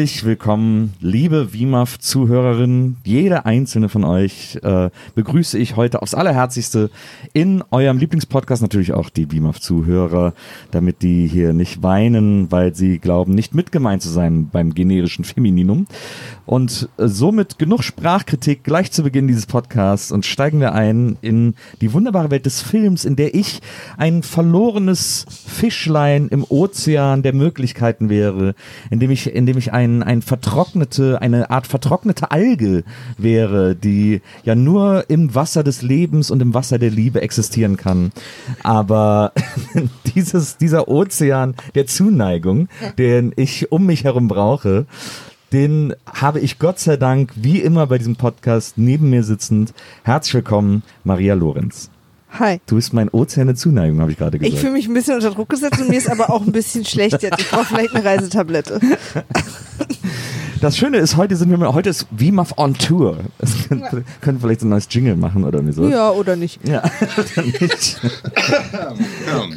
wirklich Willkommen, liebe WIMAF-Zuhörerinnen. Jede einzelne von euch äh, begrüße ich heute aufs Allerherzigste in eurem Lieblingspodcast. Natürlich auch die WIMAF-Zuhörer, damit die hier nicht weinen, weil sie glauben, nicht mitgemeint zu sein beim generischen Femininum. Und äh, somit genug Sprachkritik gleich zu Beginn dieses Podcasts und steigen wir ein in die wunderbare Welt des Films, in der ich ein verlorenes Fischlein im Ozean der Möglichkeiten wäre, in dem ich, in dem ich ein, ein vertrocknete, eine Art vertrocknete Alge wäre, die ja nur im Wasser des Lebens und im Wasser der Liebe existieren kann. Aber dieses, dieser Ozean der Zuneigung, den ich um mich herum brauche, den habe ich Gott sei Dank, wie immer bei diesem Podcast, neben mir sitzend. Herzlich willkommen, Maria Lorenz. Hi. Du bist mein Ozean der Zuneigung, habe ich gerade gesagt. Ich fühle mich ein bisschen unter Druck gesetzt und mir ist aber auch ein bisschen schlecht jetzt. Ich brauche vielleicht eine Reisetablette. Das Schöne ist, heute sind wir mal, heute ist WIMAF on Tour. Das können, können wir vielleicht so ein neues Jingle machen oder so. Ja, oder nicht. Ja, oder nicht.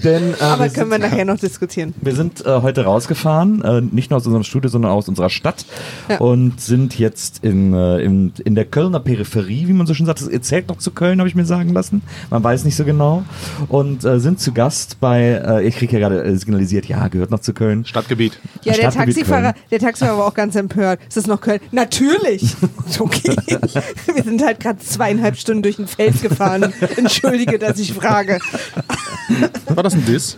Denn, äh, Aber wir können wir nachher noch diskutieren. wir sind äh, heute rausgefahren, äh, nicht nur aus unserem Studio, sondern aus unserer Stadt Ja. und sind jetzt in, äh, in, in der Kölner Peripherie, wie man so schön sagt. Es zählt noch zu Köln, habe ich mir sagen lassen. Man weiß nicht so genau. Und äh, sind zu Gast bei, äh, ich kriege ja gerade signalisiert, ja, gehört noch zu Köln. Stadtgebiet. Ja, der Stadtgebiet Taxifahrer, Köln. der Taxifahrer war auch ganz empört. Ist das noch Köln? Natürlich. Okay. Wir sind halt gerade zweieinhalb Stunden durch ein Feld gefahren. Entschuldige, dass ich frage. War das ein Diss?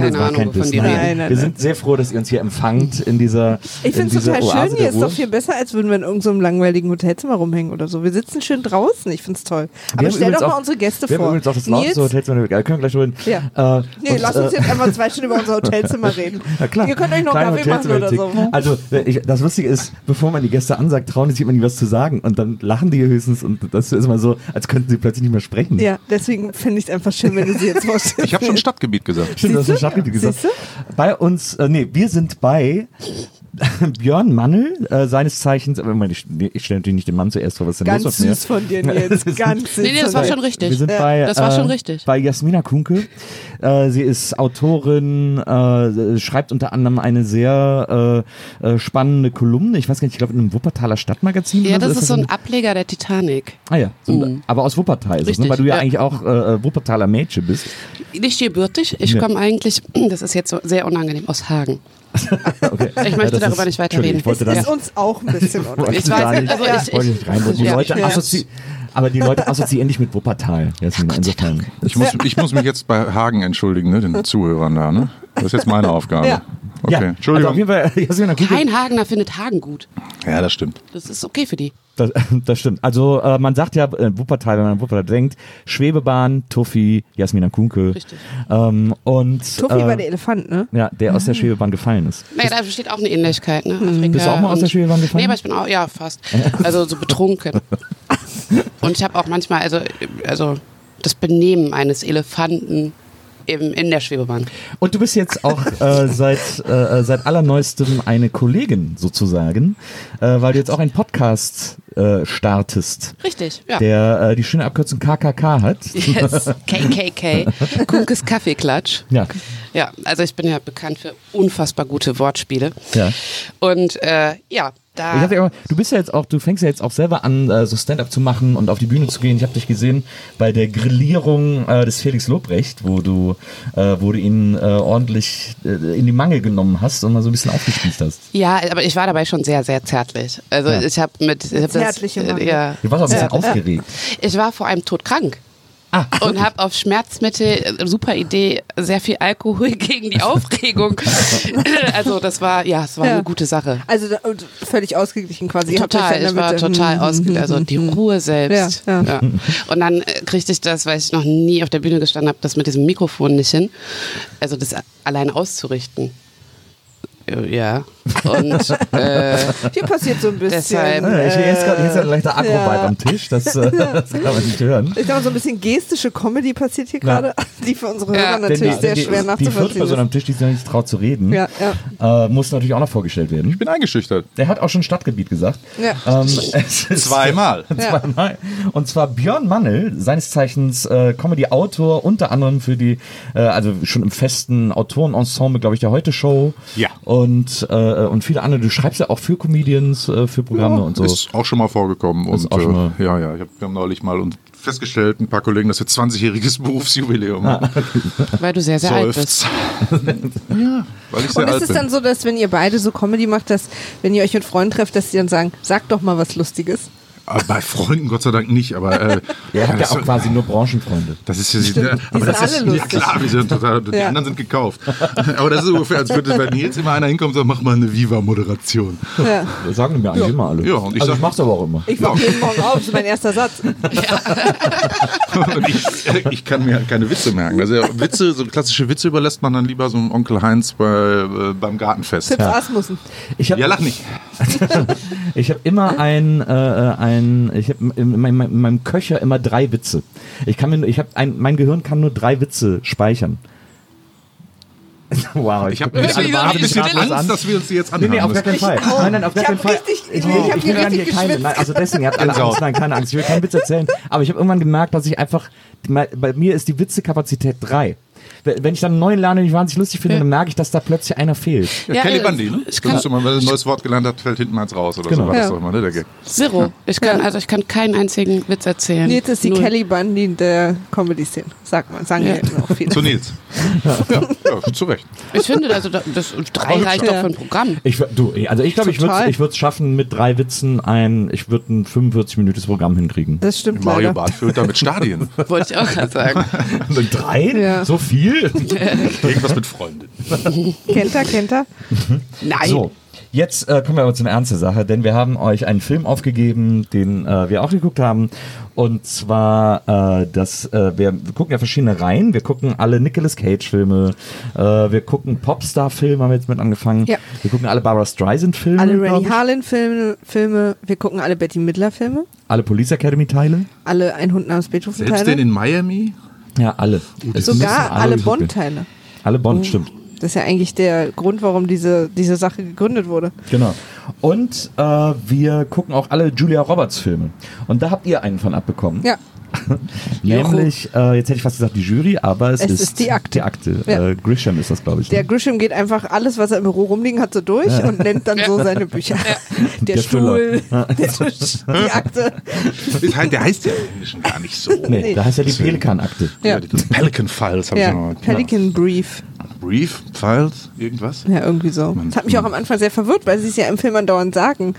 Keine Ahnung, wovon Diss, die nein. reden. Nein, nein, Wir sind sehr froh, dass ihr uns hier empfangt in dieser Ich in finde es total Oase schön. Hier ist doch viel besser, als würden wir in irgendeinem langweiligen Hotelzimmer rumhängen oder so. Wir sitzen schön draußen. Ich finde es toll. Aber haben stell doch mal auch- unsere Gäste Wir haben vor. übrigens auch das lauteste Hotelzimmer, Welt. können wir gleich reden. Ja. Äh, Nee, und, lass äh, uns jetzt einfach zwei Stunden über unser Hotelzimmer reden. Na klar. Ihr könnt euch noch Kaffee machen oder so. Also äh, ich, das Lustige ist, bevor man die Gäste ansagt, trauen die sich immer nie was zu sagen und dann lachen die höchstens und das ist immer so, als könnten sie plötzlich nicht mehr sprechen. Ja, deswegen finde ich es einfach schön, wenn du sie jetzt vorstellst. Ich habe schon Stadtgebiet gesagt. Stimmt, das Siehste? ist Stadtgebiet gesagt. Bei uns, äh, nee, wir sind bei Björn Mannel, äh, seines Zeichens, aber ich, ich stelle natürlich nicht den Mann zuerst vor, was ist denn Ganz los mit mir? süß von dir, Nils. Ganz süß. Nee, nee, das war schon richtig. Wir sind Ja, bei, das war äh, schon richtig. bei Jasmina Kunke. Äh, sie ist Autorin, äh, schreibt unter anderem eine sehr äh, äh, spannende Kolumne. Ich weiß gar nicht, ich glaube in einem Wuppertaler Stadtmagazin. Ja, das ist so ein ein Ableger der Titanic. Ah ja, so, Mhm. aber aus Wuppertal ist es, ne? Richtig, weil du ja, ja. eigentlich auch äh, Wuppertaler Mädchen bist. Nicht gebürtig, ich Ja. komme eigentlich, das ist jetzt so sehr unangenehm, aus Hagen. Okay. Ich möchte das darüber nicht weiter Entschuldigung, reden. Ich wollte Das ist uns auch ein bisschen Ich weiß, nicht, also ich- wollte nicht rein. Die Ja. Leute Ja. aber die Leute assoziieren dich mit Wuppertal. Jasmina, insofern. Ich muss, ich muss mich jetzt bei Hagen entschuldigen, ne, den Zuhörern da. Ne? Das ist jetzt meine Aufgabe. Ja. Okay, ja, also auf Entschuldigung. jeden Fall, Jasmina Kunke, Kein Hagener findet Hagen gut. Ja, das stimmt. Das ist okay für die. Das, das stimmt. Also äh, man sagt ja äh, Wuppertal, wenn man an Wuppertal denkt, Schwebebahn, Tuffi, Jasmina Kunke. Richtig. Ähm, und Tuffi äh, war der Elefant, ne? ja, der aus der Schwebebahn gefallen ist. Naja, da besteht auch eine Ähnlichkeit, ne? Afrika. Bist du auch mal aus der Schwebebahn gefallen? Nee, aber ich bin auch, ja, fast. Also so betrunken. Und ich habe auch manchmal, also, also das Benehmen eines Elefanten im, in der Schwebebahn. Und du bist jetzt auch äh, seit, äh, seit allerneuestem eine Kollegin sozusagen, äh, weil du jetzt auch einen Podcast äh, startest, Richtig, ja. der äh, die schöne Abkürzung KKK hat. Yes, KKK. Kunkes Kaffeeklatsch. Ja. Ja, also ich bin ja bekannt für unfassbar gute Wortspiele. Ja. Und äh, ja, da. Ich hab ja immer, du bist ja jetzt auch, du fängst ja jetzt auch selber an, äh, so Stand-up zu machen und auf die Bühne zu gehen. Ich habe dich gesehen bei der Grillierung äh, des Felix Lobrecht, wo du, äh, wo du ihn äh, ordentlich äh, in die Mangel genommen hast und mal so ein bisschen aufgespießt hast. ja, aber ich war dabei schon sehr, sehr zärtlich. Also Ja. ich habe mit. Ich hab Zärtliche das, Mangel. äh, ja. Du warst auch ein bisschen aufgeregt. Ich war vor allem todkrank. Ah, Und habe auf Schmerzmittel, äh, super Idee, sehr viel Alkohol gegen die Aufregung. also das war, ja, es war Ja. eine gute Sache. Also da, und völlig ausgeglichen quasi. Total, ich war damit- total Mhm, ausge... mhm, Also die mhm. Ruhe selbst. Ja, ja. Und dann äh, kriegte ich das, weil ich noch nie auf der Bühne gestanden habe, das mit diesem Mikrofon nicht hin. Also das allein auszurichten. Äh, Ja. Und äh, Hier passiert so ein bisschen. Deshalb- Ja, ich, hier ist gerade hier ist ein äh, leichter Akrobat ja. am Tisch, das, äh, das kann man nicht hören. ich glaube, so ein bisschen gestische Comedy passiert hier gerade, die für unsere. Hörer natürlich die, sehr die, schwer die nachzuvollziehen Viertperson am ist. Tisch, die sich noch nicht traut zu reden, Ja, ja. äh, muss natürlich auch noch vorgestellt werden. Ich bin eingeschüchtert. Der hat auch schon Stadtgebiet gesagt. Ja. Ähm, ist- Zweimal. Zweimal. Und zwar Björn Mannel, seines Zeichens äh, Comedy-Autor, unter anderem für die, äh, also schon im festen Autorenensemble, glaube ich, der Heute-Show. Ja. Und, äh, und viele andere. Du schreibst ja auch für Comedians, äh, für Programme und so. Ist auch schon mal vorgekommen. Ist Und, auch schon mal- Äh, ja, ja, ich hab, wir haben neulich mal und festgestellt, ein paar Kollegen, dass wir 20-jähriges Berufsjubiläum haben. weil du sehr, sehr alt bist. Ja, weil ich sehr Und ist alt es bin. dann so, dass wenn ihr beide so Comedy macht, dass wenn ihr euch mit Freunden trefft, dass die dann sagen, sag doch mal was Lustiges? Aber bei Freunden Gott sei Dank nicht, aber äh, habt ja das, auch quasi nur Branchenfreunde. das ist ja, Stimmt, ja, die aber sind das ist ja klar, wir sind total, die Ja. anderen sind gekauft. aber das ist ungefähr, als würde bei Nils immer einer hinkommen und sagen, mach mal eine Viva-Moderation. Ja. Das sagen mir eigentlich immer alle. Ja, und ich also sag- ich mach's aber auch immer. Ich wache jeden Morgen auf, das ist mein erster Satz. Und ich, äh, ich kann mir keine Witze merken. Also Witze, so klassische Witze überlässt man dann lieber so einem Onkel Heinz bei, äh, beim Gartenfest. Fips Asmussen. Ich habe Ja, lach nicht. ich hab immer ein, äh, ein ich habe in, meinem- in meinem Köcher immer drei Witze. Ich kann mir, ich habe ein, mein Gehirn kann nur drei Witze speichern. wow, Ich habe Ich ein bisschen, bin hab ein bisschen Angst, an. dass wir uns die jetzt Nee, anhören nee, auf gar keinen Fall. Nein, nein, auf gar Ich keinen Fall. richtig- ich will- ich hab hier will hier keine, nein, also deswegen, ihr habt alle. Angst, nein, keine Angst, ich will keinen Witz erzählen. Aber ich habe irgendwann gemerkt, dass ich einfach, bei mir ist die Witzekapazität drei. Wenn ich dann einen neuen lerne, den ich wahnsinnig lustig finde, Ja. dann merke ich, dass da plötzlich einer fehlt. Ja, Ja, Kelly äh, Bundy, ne? ich kann- ist immer, wenn ein neues Wort gelernt hat, fällt hinten eins raus oder Genau. so war das Ja. doch immer, ne, der Gag. Zero. Ich kann, also ich kann keinen einzigen Witz erzählen. Nils ist die Null. Kelly Bundy der Comedy-Szene. Sagt man, sagen Ja. ja. immer auch viele. Zu Nils. Ja, ja, zu Recht. Ich finde, also da- das drei reicht ja. doch für ein Programm. Ich, du, also ich glaube, ich würde es schaffen, mit drei Witzen ein, ich würde ein 45-minütiges Programm hinkriegen. Das stimmt Mario leider. Barth füllt da mit Stadien. Wollte ich auch gerade sagen. Mit drei? Ja. So viel? Irgendwas mit Freundin. Kennt er, kennt er? Nein. So, jetzt äh, kommen wir aber zu einer ernsten Sache, denn wir haben euch einen Film aufgegeben, den äh, wir auch geguckt haben. Und zwar, äh, das, äh, wir, wir gucken ja verschiedene Reihen. Wir gucken alle Nicolas Cage-Filme. Äh, wir gucken Popstar-Filme, haben wir jetzt mit angefangen. Ja. Wir gucken alle Barbara Streisand-Filme. Alle Rennie. Harlan-Filme, Filme, wir gucken alle Betty Midler-Filme, Alle Police Academy-Teile. alle Ein Hund namens Selbst den Beethoven-Teile, in Miami? Ja, alle. Es sogar alle werden. Bond-Teile. Alle Bond, stimmt. Das ist ja eigentlich der Grund, warum diese, diese Sache gegründet wurde. Genau. Und äh, wir gucken auch alle Julia Roberts Filme. Und da habt ihr einen von abbekommen. Ja, Nämlich, äh, jetzt hätte ich fast gesagt die Jury, aber es, Es ist, ist die Akte. Die Akte. Ja. Äh, Grisham ist das, glaube ich. der ne? Grisham geht einfach alles, was er im Büro rumliegen hat, so durch und nennt dann so seine Bücher. Der, Der Stuhl, der Tisch, die Akte. Ist halt- Der heißt ja im Englischen gar nicht so. nee, nee. da heißt ja die Pelikan-Akte. Ja. Pelican Files habe ich Ja, noch. Pelican Brief. Brief, Files, irgendwas? Ja, irgendwie so. Das hat mich auch am Anfang sehr verwirrt, weil sie es ja im Film andauernd sagen.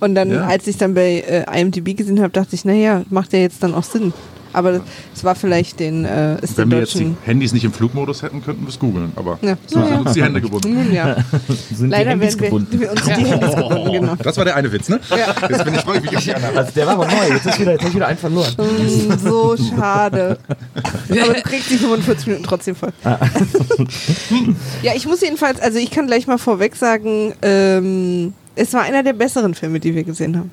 Und dann, Ja. als ich dann bei äh, IMDb gesehen habe, dachte ich, naja, macht ja jetzt dann auch Sinn. Aber es war vielleicht den, äh, ist Wenn den wir jetzt die. Handys nicht im Flugmodus hätten, könnten wir es googeln. Aber Ja. so Ja. sind uns die Hände gebunden. Nun ja, Sind leider die Handys werden wir, gebunden. wir uns die Handys gebunden, genau. Das war der eine Witz, ne? Ja. Jetzt bin ich freue ich mich auf die anderen. Also der war aber neu, jetzt ist wieder, jetzt hab ich wieder einen verloren. Mm, So schade. Aber du kriegst die 45 Minuten trotzdem voll. ja, ich muss jedenfalls, also ich kann gleich mal vorweg sagen, ähm, es war einer der besseren Filme, die wir gesehen haben.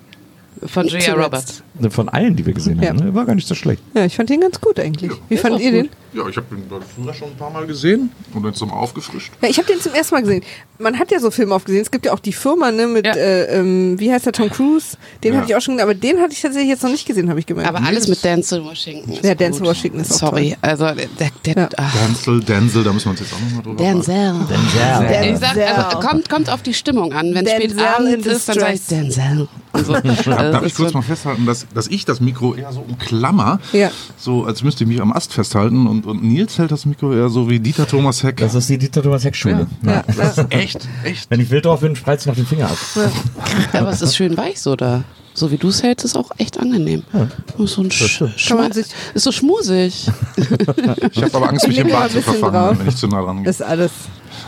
Von Julia Zuletzt. Roberts. Von allen, die wir gesehen Ja. haben. Ne? War gar nicht so schlecht. Ja, ich fand den ganz gut eigentlich. Wie fandet ihr den? Ja, ich habe den früher schon ein paar Mal gesehen und jetzt nochmal aufgefrischt. Ja, ich habe den zum ersten Mal gesehen. Man hat ja so Filme aufgesehen. Es gibt ja auch die Firma, ne, mit, Ja. äh, ähm, wie heißt der, Tom Cruise? Den Ja. hatte ich auch schon gesehen, aber den hatte ich tatsächlich jetzt noch nicht gesehen, habe ich gemerkt. Aber alles mit Denzel Washington. Ja, gut. Denzel Washington ist auch Sorry, also der, der, Ja. ach, Denzel, Denzel, da müssen wir uns jetzt auch nochmal drüber Denzel. Denzel. Ich sag, also kommt, kommt auf die Stimmung an. Wenn spät Denzel Abend in ist, dann sage ich. Denzel. Also, Darf, also darf ich das kurz mal festhalten, dass, dass ich das Mikro eher so umklammer, Ja. so als müsste ich mich am Ast festhalten und, und Nils hält das Mikro eher so wie Dieter Thomas Heck. Das ist die Dieter Thomas Heck Schule. Ja, ja. echt, echt. Wenn ich wild drauf bin, spreiz ich noch den Finger ab. Aber es ist schön weich so da. So wie du es hältst, ist auch echt angenehm. So ein Sch Kann man Schma- sich- ist so schmusig. Ich habe aber Angst, Ich mich im Bad zu verfangen, drauf. wenn ich zu nah dran gehe. Das ist alles,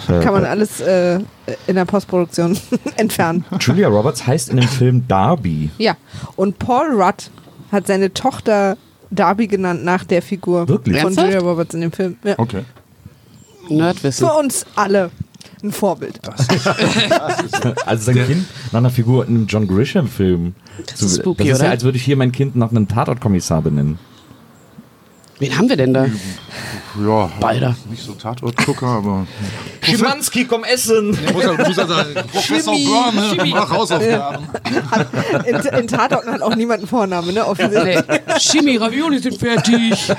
kann man alles äh, in der Postproduktion entfernen. Julia Roberts heißt in dem Film Darby. Ja, und Paul Rudd hat seine Tochter Darby genannt nach der Figur Wirklich? von Ernsthaft? Julia Roberts in dem Film. Ja. Okay. Nerdwissen. Für uns alle. ein Vorbild. Also sein Kind nach einer Figur in einem John Grisham-Film. Das ist spooky, das ist ja, oder? als würde ich hier mein Kind nach einem Tatortkommissar benennen. Wen haben wir denn da? Ja, Beider. nicht so Tatortgucker, aber. Schimanski, komm essen! Ich muss ja, muss ja sagen, Professor Brown, ne? mach Hausaufgaben. In, in Tatorten hat auch niemand einen Vornamen, ne? Offensichtlich. Nee. Chemie, Ravioli sind fertig.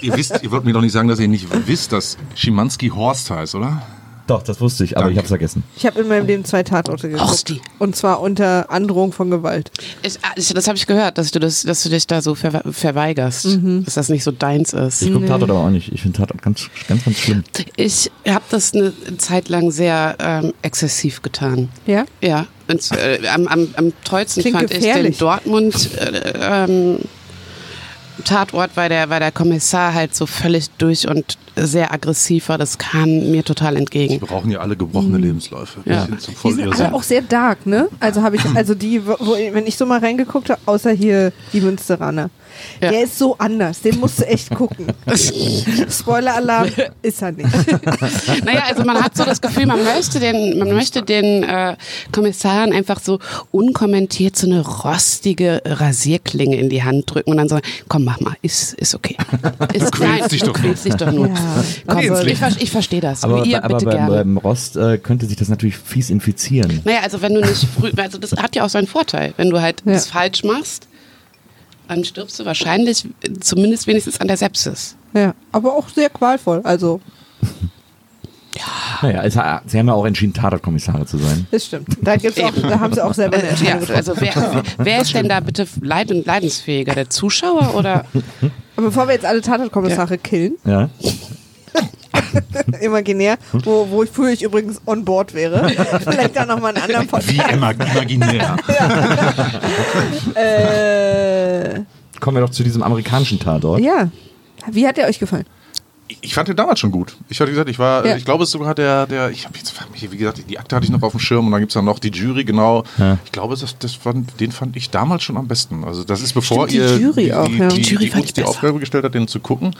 Ihr wisst, ihr wollt mir doch nicht sagen, dass ihr nicht wisst, dass Schimanski Horst heißt, oder? Doch, das wusste ich, aber Danke. ich hab's vergessen. Ich habe in meinem Leben zwei Tatorte geguckt. Horsti. Und zwar unter Androhung von Gewalt. Ich, ich, das habe ich gehört, dass du, das, dass du dich da so ver, verweigerst. Dass das nicht so deins ist. Ich gucke Tatort aber auch nicht. Ich finde Tatort ganz, ganz, ganz schlimm. Ich habe das eine Zeit lang sehr ähm, exzessiv getan. Ja? Ja, und, äh, am, am, am tollsten Klingt fand ich gefährlich. den Dortmund äh, ähm, Tatort, weil der, weil der Kommissar halt so völlig durch und sehr aggressiv war. Das kam mir total entgegen. Wir brauchen ja alle gebrochene Lebensläufe. Ja. Die sind aber auch sehr dark, ne? Also habe ich, also die, wo, wenn ich so mal reingeguckt habe, außer hier die Münsteraner. Ja. Der ist so anders, den musst du echt gucken. Spoiler-Alarm ist er nicht. Naja, also man hat so das Gefühl, man möchte den, man möchte den äh, Kommissaren einfach so unkommentiert so eine rostige Rasierklinge in die Hand drücken und dann so, komm, mach mal, ist, ist okay. Ist, dich du doch nur. quälst dich doch nur. Ja. Komm, ich, ich verstehe das. Aber, Ihr aber bitte beim, gerne. beim Rost äh, könnte sich das natürlich fies infizieren. Naja, also wenn du nicht früh, also das hat ja auch seinen Vorteil. Wenn du halt Ja. das falsch machst, dann stirbst du wahrscheinlich zumindest wenigstens an der Sepsis. Ja, aber auch sehr qualvoll. Also, Naja, es, sie haben ja auch entschieden, Tatortkommissare zu sein. das stimmt. Da, gibt's auch, da haben sie auch selber eine Äh, ja, Entscheidung getroffen. also wer, wer ist denn da bitte leid und leidensfähiger? Der Zuschauer oder? Aber bevor wir jetzt alle Tatortkommissare killen, Ja. imaginär, wo, wo ich früher ich übrigens on board wäre, vielleicht da nochmal einen anderen Podcast. Wie immer imaginär. Äh, Kommen wir doch zu diesem amerikanischen Tatort. ja. Wie hat der euch gefallen? Ich fand den damals schon gut. Ich hatte gesagt, ich war, Ja. ich glaube, es ist sogar der, der, ich habe jetzt, wie gesagt, die Akte hatte ich noch auf dem Schirm und dann gibt es dann noch die Jury, genau. Ja. Ich glaube, das, das fand, den fand ich damals schon am besten. Also das ist bevor Stimmt, die ihr Jury auch, ja. die, Die Jury die, uns die. Aufgabe gestellt hat, den zu gucken.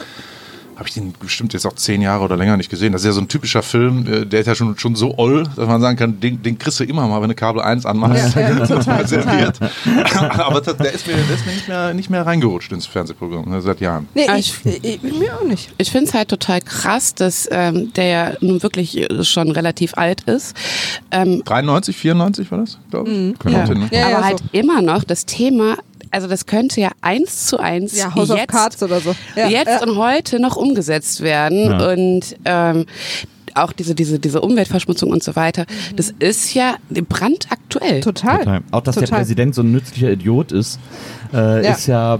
Habe ich den bestimmt jetzt auch zehn Jahre oder länger nicht gesehen. Das ist ja so ein typischer Film, äh, der ist ja schon, schon so oll, dass man sagen kann, den, den kriegst du immer mal, wenn du Kabel 1 anmachst. Ja, ja, total, serviert. Aber das, der ist mir, der ist mir nicht, mehr, nicht mehr reingerutscht ins Fernsehprogramm ne, seit Jahren. Nee, ich, ich, mir auch nicht. Ich finde es halt total krass, dass ähm, der ja nun wirklich äh, schon relativ alt ist. Ähm, 93, 94 war das, glaube ich? Kommt ja. hin, ne? Ja, aber halt immer noch das Thema, also das könnte ja eins zu eins Ja, House of jetzt, Cards oder so. Ja, jetzt ja. und heute noch umgesetzt werden Ja. und ähm, auch diese, diese, diese Umweltverschmutzung und so weiter, das ist ja brandaktuell. Total. Total. Auch, dass der Total. Präsident so ein nützlicher Idiot ist, äh, Ja. ist ja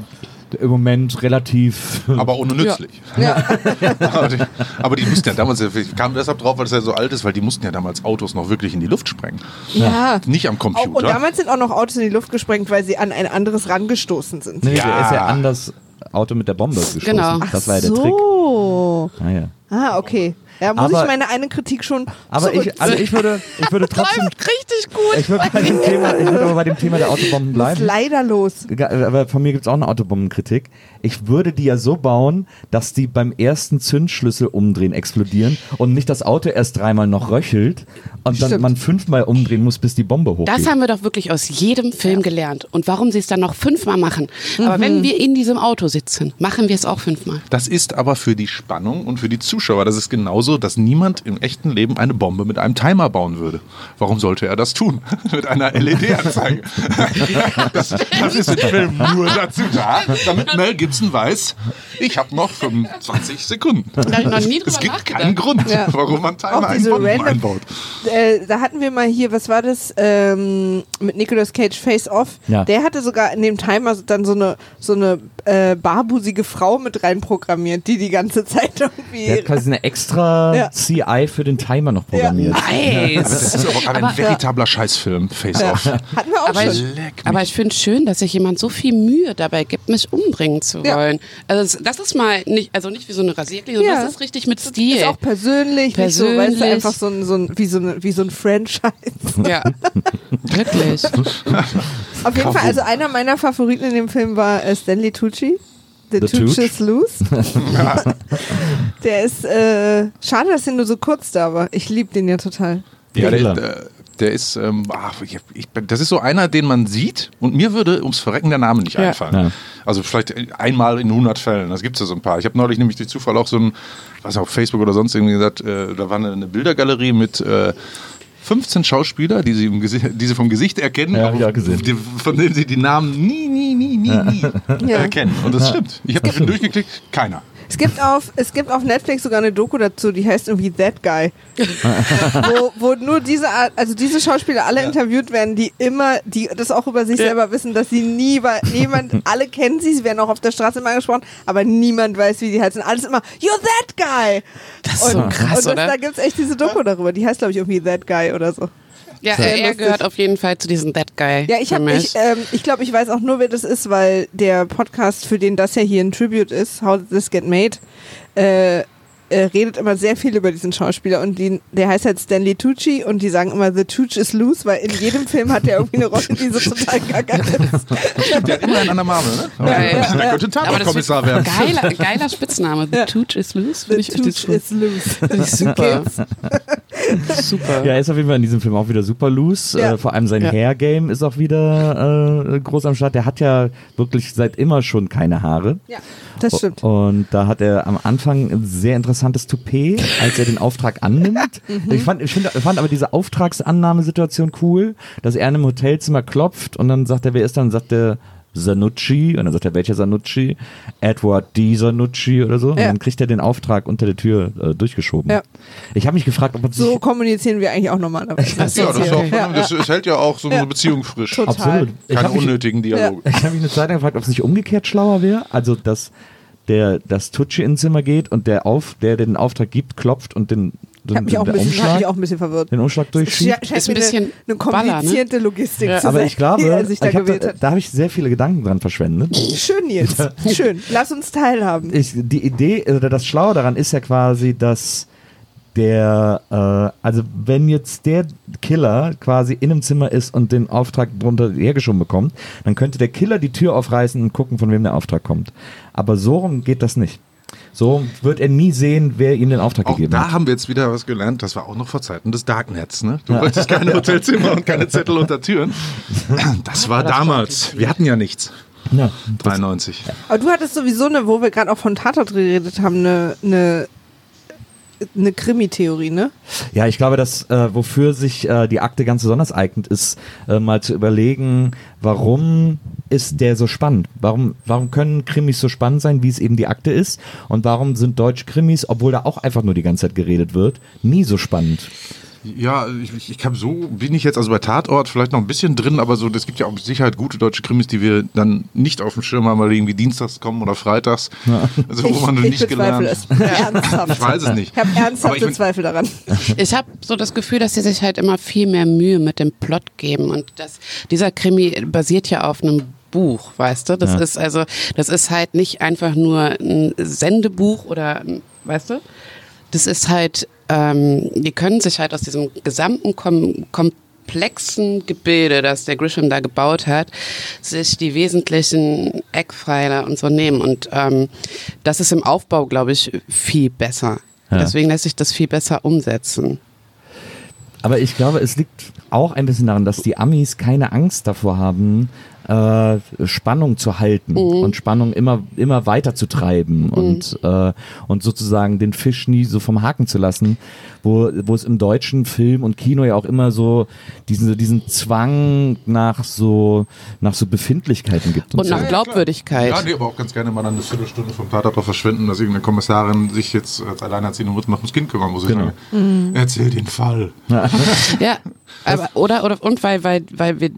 im Moment relativ. Aber ohne nützlich. aber, die, aber die mussten ja damals, ich kam deshalb drauf, weil es ja so alt ist, weil die mussten ja damals Autos noch wirklich in die Luft sprengen. Ja. Nicht am Auch, Computer. und damals sind auch noch Autos in die Luft gesprengt, weil sie an ein anderes rangestoßen sind. Nee, Ja. der ist ja an das Auto mit der Bombe gestoßen. Genau. Das war ja der Trick. so. Ah, ja. Ah, okay. Ja, muss Aber- ich meine eine Kritik schon Aber ich, also ich würde, ich würde trotzdem, Richtig gut. ich würde bei dem Thema, ich würde aber bei dem Thema der Autobomben Was ist bleiben. leider los. Aber von mir gibt es auch eine Autobombenkritik. Ich würde die ja so bauen, dass die beim ersten Zündschlüssel umdrehen explodieren und nicht das Auto erst dreimal noch röchelt und dann Stimmt. man fünfmal umdrehen muss, bis die Bombe hochgeht. Das haben wir doch wirklich aus jedem Film gelernt. Und warum sie es dann noch fünfmal machen. Aber Mhm. wenn wir in diesem Auto sitzen, machen wir es auch fünfmal. Das ist aber für die Spannung und für die Zuschauer, das ist genauso, dass niemand im echten Leben eine Bombe mit einem Timer bauen würde. Warum sollte er das tun? mit einer LED-Anzeige. das, das ist im Film nur dazu da, damit Mel Gibson weiß, ich habe noch 25 Sekunden. Da habe ich noch nie drüber Es gibt nachgedacht. keinen Grund, Ja. warum man Timer einen diese Bomben random- einbaut. Äh, da hatten wir mal hier, was war das, ähm, mit Nicolas Cage Face Off. Ja. Der hatte sogar in dem Timer dann so eine, so eine äh, barbusige Frau mit reinprogrammiert, die die ganze Zeit irgendwie... Quasi eine extra Ja. CI für den Timer noch programmiert. Nice. Das ist aber gerade Aber- ein veritabler Scheißfilm, Face Off. hatten wir auch Aber schon. ich, aber ich finde schön, dass sich jemand so viel Mühe dabei gibt, mich umbringen zu Ja. wollen. Also das, das ist mal nicht, also nicht wie so eine Rasierklinge, sondern Ja. das ist richtig mit Stil. Ist auch persönlich, nicht so, weißt du, Persönlich. einfach so ein, so ein, wie, so ein, wie so ein Franchise. ja, wirklich. Auf jeden Fall, also einer meiner Favoriten in dem Film war äh, Stanley Tucci. The, The Tooch is Loose. der ist, äh, schade, dass der nur so kurz da war. Ich liebe den ja total. Ja, der, der, der ist, ähm, ach, ich, ich, das ist so einer, den man sieht und mir würde ums Verrecken der Name nicht Ja. einfallen. Ja. Also vielleicht einmal in 100 Fällen, das gibt es ja so ein paar. Ich habe neulich nämlich durch Zufall auch so ein, was auf Facebook oder sonst irgendwie gesagt, äh, da war eine, eine Bildergalerie mit äh, 15 Schauspieler, die sie, im Gesicht, die sie vom Gesicht erkennen, Ja, aber. Die, von denen sie die Namen nie, nie, nie, nie, nie Ja. erkennen. Und das stimmt. Ich habe stimmt. durchgeklickt, keiner. Es gibt, auf, es gibt auf Netflix sogar eine Doku dazu, die heißt irgendwie That Guy. wo, wo nur diese Art, also diese Schauspieler alle interviewt werden, die immer, die das auch über sich Ja. selber wissen, dass sie nie, weil niemand, alle kennen sie, sie werden auch auf der Straße immer angesprochen, aber niemand weiß, wie die heißen. Alles immer, you're that guy! Das ist so krass, und das, oder? da gibt es echt diese Doku darüber, die heißt, glaube ich, irgendwie That Guy oder so. Ja, Sehr er lustig. gehört auf jeden Fall zu diesem That Guy. Ja, ich habe, ich, ähm, ich glaube, ich weiß auch nur, wer das ist, weil der Podcast, für den das ja hier ein Tribute ist, How Did This Get Made, äh, äh, redet immer sehr viel über diesen Schauspieler und die, der heißt halt Stanley Tucci und die sagen immer The Tucci is loose, weil in jedem Film hat er irgendwie eine Rolle, die so total gaga ist. Der hat immer einen an der Marmel, ne? Aber Ja, ja, der ja. könnte Tatort-Kommissar werden. geiler, geiler Spitzname. The Tooch is loose. The Tucci is loose. super. super. Ja, er ist auf jeden Fall in diesem Film auch wieder super loose. Ja. Äh, vor allem sein Ja. Hair-Game ist auch wieder äh, groß am Start. Der hat ja wirklich seit immer schon keine Haare. Ja, das stimmt. Und da hat er am Anfang sehr interessantes Toupet, als er den Auftrag annimmt. Mhm. Ich, fand, ich find, fand aber diese Auftragsannahmesituation cool, dass er in einem Hotelzimmer klopft und dann sagt er, wer ist dann? Sagt er, Sanucci. Und dann sagt er, welcher Sanucci? Edward D. Sanucci oder so. Und Ja. dann kriegt er den Auftrag unter der Tür äh, durchgeschoben. Ja. Ich habe mich gefragt, ob man sich So kommunizieren wir eigentlich auch normalerweise. So, Ja, das, auch, Ja, das, es hält ja auch so eine Beziehung frisch. Total. Absolut. Keine hab mich- unnötigen Dialoge. Ich habe mich eine Zeit lang gefragt, ob es nicht umgekehrt schlauer wäre. Also, dass der das Tucci ins Zimmer geht und der auf, der den Auftrag gibt, klopft und den, Ich habe den, mich, auch den bisschen- hab Umschlag, mich auch ein bisschen verwirrt. den Umschlag durchschiebt. Scheint Ist ein bisschen eine, eine Baller, ne? komplizierte Logistik Ja. zu Aber sein, ich glaube, die er sich da ich da, hat. da habe ich sehr viele Gedanken dran verschwendet. Schön, Nils. Schön. Lass uns teilhaben. Ich, die Idee, oder das Schlaue daran ist ja quasi, dass der, äh, also wenn jetzt der Killer quasi in einem Zimmer ist und den Auftrag drunter hergeschoben bekommt, dann könnte der Killer die Tür aufreißen und gucken, von wem der Auftrag kommt. Aber so rum geht das nicht. So wird er nie sehen, wer ihm den Auftrag Auch gegeben da hat. haben wir jetzt wieder was gelernt. Das war auch noch vor Zeiten des Darknets. Ne? Du wolltest keine Hotelzimmer und keine Zettel unter Türen. Das war damals. Wir hatten ja nichts. Ja, 93. Aber du hattest sowieso eine, wo wir gerade auch von Tatort geredet haben, eine, eine, eine Krimi-Theorie, ne? Ja, ich glaube, dass äh, wofür sich äh, die Akte ganz besonders eignet, ist äh, mal zu überlegen, warum ist der so spannend? Warum, warum können Krimis so spannend sein, wie es eben die Akte ist? Und warum sind deutsche Krimis, obwohl da auch einfach nur die ganze Zeit geredet wird, nie so spannend? Ja, ich, ich, ich habe so, bin ich jetzt also bei Tatort vielleicht noch ein bisschen drin, aber so, es gibt ja auch mit Sicherheit gute deutsche Krimis, die wir dann nicht auf dem Schirm haben, weil die irgendwie dienstags kommen oder freitags. Also, wo man ich nicht gelernt. es. Ernsthaft. Ich weiß es nicht. Ich habe ernsthafte ich bin- Zweifel daran. Ich habe so das Gefühl, dass sie sich halt immer viel mehr Mühe mit dem Plot geben und das, dieser Krimi basiert ja auf einem Buch, weißt du? Das Ja. ist also, das ist halt nicht einfach nur ein Sendebuch oder, weißt du? Das ist halt, ähm, die können sich halt aus diesem gesamten Kom komplexen Gebilde, das der Grisham da gebaut hat, sich die wesentlichen Eckpfeiler und so nehmen. Und ähm, das ist im Aufbau, glaube ich, viel besser. Ja. Deswegen lässt sich das viel besser umsetzen. Aber ich glaube, es liegt auch ein bisschen daran, dass die Amis keine Angst davor haben, äh, Spannung zu halten und Spannung immer, immer weiter zu treiben und, äh, und sozusagen den Fisch nie so vom Haken zu lassen, wo, wo es im deutschen Film und Kino ja auch immer so diesen, diesen Zwang nach so, nach so Befindlichkeiten gibt. Und, Und so. nach Glaubwürdigkeit. Ja, nee, aber auch ganz gerne mal dann eine Viertelstunde vom Tatort drauf verschwenden, dass irgendeine Kommissarin sich jetzt als alleinerziehende Mutter noch ums Kind kümmern muss. Ich Genau. sage, Erzähl den Fall. Ja, aber, oder, oder, und weil, weil, weil wir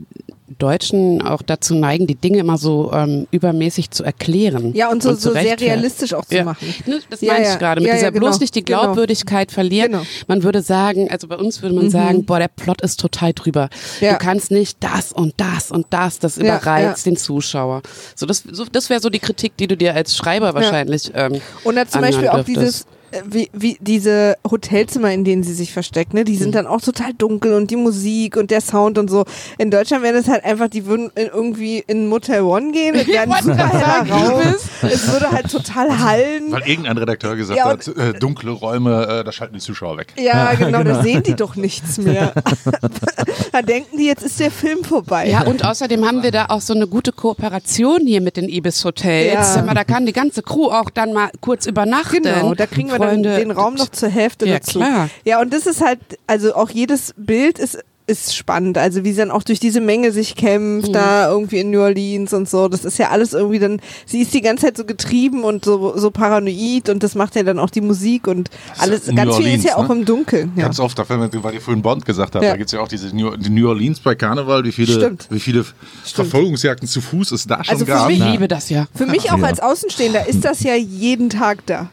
Deutschen auch dazu neigen, die Dinge immer so ähm, übermäßig zu erklären. Ja, und so, so sehr realistisch auch zu Ja. machen. Ne, Das Ja, meine ja. ich gerade. Mit Ja, ja, dieser genau. bloß nicht die Genau. Glaubwürdigkeit verlieren. Genau. Man würde sagen, also bei uns würde man sagen, boah, der Plot ist total drüber. Ja. Du kannst nicht das und das und das, das überreizt den Zuschauer. So, das so, das wäre so die Kritik, die du dir als Schreiber wahrscheinlich ähm, Oder zum anhören Beispiel auch dürftest. dieses, wie, wie diese Hotelzimmer, in denen sie sich versteckt, ne, die Mhm. sind dann auch total dunkel und die Musik und der Sound und so. In Deutschland wäre das halt einfach, die würden in, irgendwie in Motel One gehen, es wäre ein wollte super heller Raum. Es würde halt total hallen. Weil irgendein Redakteur gesagt Ja, hat, äh, dunkle Räume, äh, da schalten die Zuschauer weg. Ja, genau, da genau. sehen die doch nichts mehr. da denken die, jetzt ist der Film vorbei. Ja, und außerdem haben wir da auch so eine gute Kooperation hier mit den Ibis Hotels. Ja. Da kann die ganze Crew auch dann mal kurz übernachten. Genau, da kriegen wir Freunde. dann den Raum noch zur Hälfte Ja, dazu. klar. Ja, und das ist halt, also auch jedes Bild ist ist spannend, also wie sie dann auch durch diese Menge sich kämpft, Mhm. da irgendwie in New Orleans und so, das ist ja alles irgendwie dann, sie ist die ganze Zeit so getrieben und so, so paranoid und das macht ja dann auch die Musik und alles, New ganz viel ist Orleans, ja auch ne? im Dunkeln. Ja. Ganz oft, da fällt mir, weil ihr vorhin Bond gesagt habt, Ja. da gibt es ja auch diese New, die New Orleans bei Karneval, wie viele, Stimmt. wie viele Verfolgungsjagden zu Fuß es da schon Also für gab. Ich mich- liebe das ja. Für mich auch Ja. als Außenstehender ist das ja jeden Tag da.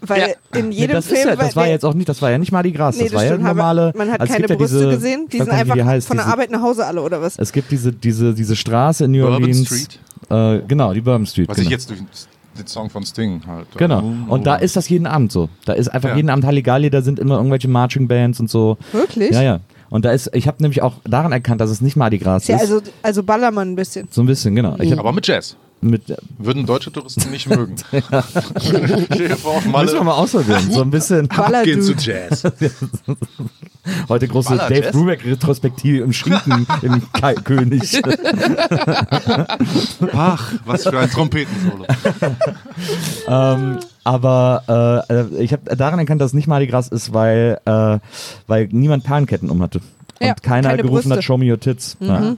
Weil Ja. in Nee, jedem das, Film. ist ja, das war der- jetzt auch nicht, das war ja nicht Mardi Gras, Nee, das war ja stimmt, aber normale. Man hat also keine ja Brüste diese, gesehen, die sind einfach die heißt, von der diese, Arbeit nach Hause alle, oder was? Es gibt diese, diese, diese Straße in New Bourbon Orleans. Street? Äh, genau, die Bourbon Street. Was genau. ich jetzt durch den Song von Sting halt. Genau. Oh, Und da ist das jeden Abend so. Da ist einfach Ja. jeden Abend Halligalli, da sind immer irgendwelche Marching Bands und so. Wirklich? Ja, ja. Und da ist, ich habe nämlich auch daran erkannt, dass es nicht Mardi Gras Ist ja also, also Ballermann ein bisschen. so ein bisschen, genau. Ich hab Aber mit Jazz. Mit, Würden deutsche Touristen nicht mögen. Malle, müssen wir mal ausprobieren. So ein bisschen. abgehen zu. Jazz. Heute große Baller Dave? Brubeck-Retrospektive im Schinken im Kai König. Ach, was für ein Trompetensolo. ähm, aber äh, ich habe daran erkannt, dass es nicht Mardi Gras ist, weil, äh, weil niemand Perlenketten um hatte. Und Ja, keiner keine gerufen Brüste. hat, show me your tits. Ja.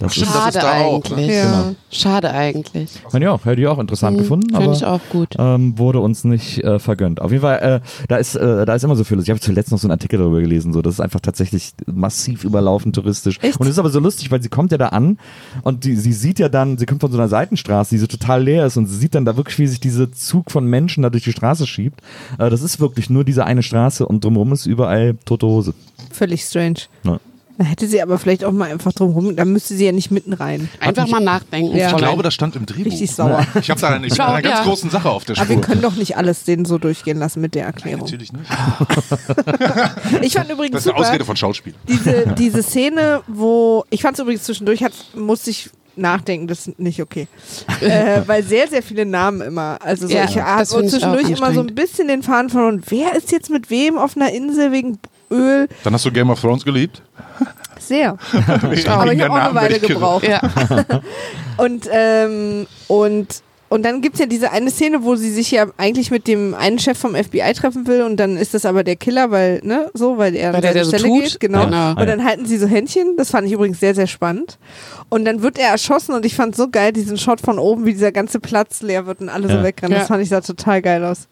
Das Stimmt, ist, das ist Schade da auch, ne? eigentlich. Ja. Genau. Schade eigentlich. fand ich auch, hätte ich auch interessant gefunden, Fand aber ich auch gut. ähm, wurde uns nicht äh, vergönnt. Auf jeden Fall, äh, da ist äh, da ist immer so viel los. Ich habe zuletzt noch so einen Artikel darüber gelesen, so das ist einfach tatsächlich massiv überlaufen touristisch. Echt? Und es ist aber so lustig, weil sie kommt ja da an und die, sie sieht ja dann, sie kommt von so einer Seitenstraße, die so total leer ist und sie sieht dann da wirklich, wie sich dieser Zug von Menschen da durch die Straße schiebt. Äh, das ist wirklich nur diese eine Straße und drumherum ist überall tote Hose. Völlig strange. Ja. Da hätte sie aber vielleicht auch mal einfach drum rum, da müsste sie ja nicht mitten rein. Einfach mal nachdenken. Ja. Ich glaube, das stand im Drehbuch. Richtig sauer. Ich habe da eine, ich Schau, einer ganz ja. großen Sache auf der Aber wir Spur. können doch nicht alles denen so durchgehen lassen mit der Erklärung. Natürlich nicht. Ich fand übrigens Das ist eine super, Ausrede von Schauspielern. diese, diese Szene, wo, ich fand es übrigens zwischendurch, hat, musste ich nachdenken, das ist nicht okay. äh, weil sehr, sehr viele Namen immer. Also so, Ja, ich habe zwischendurch immer so ein bisschen den Faden verloren. Wer ist jetzt mit wem auf einer Insel wegen Öl? Dann hast du Game of Thrones geliebt. Sehr. Aber ich habe auch eine Weile gebraucht. Ja. Und, ähm, und, und dann gibt's ja diese eine Szene, wo sie sich ja eigentlich mit dem einen Chef vom FBI treffen will und dann ist das aber der Killer, weil, ne, so, weil er an der, seine der so Stelle tut. geht, genau. Genau. Und dann halten sie so Händchen, das fand ich übrigens sehr, sehr spannend. Und dann wird er erschossen und ich fand so geil, diesen Shot von oben, wie dieser ganze Platz leer wird und alle so Ja. wegrennen. Das Ja. fand ich sah total geil aus.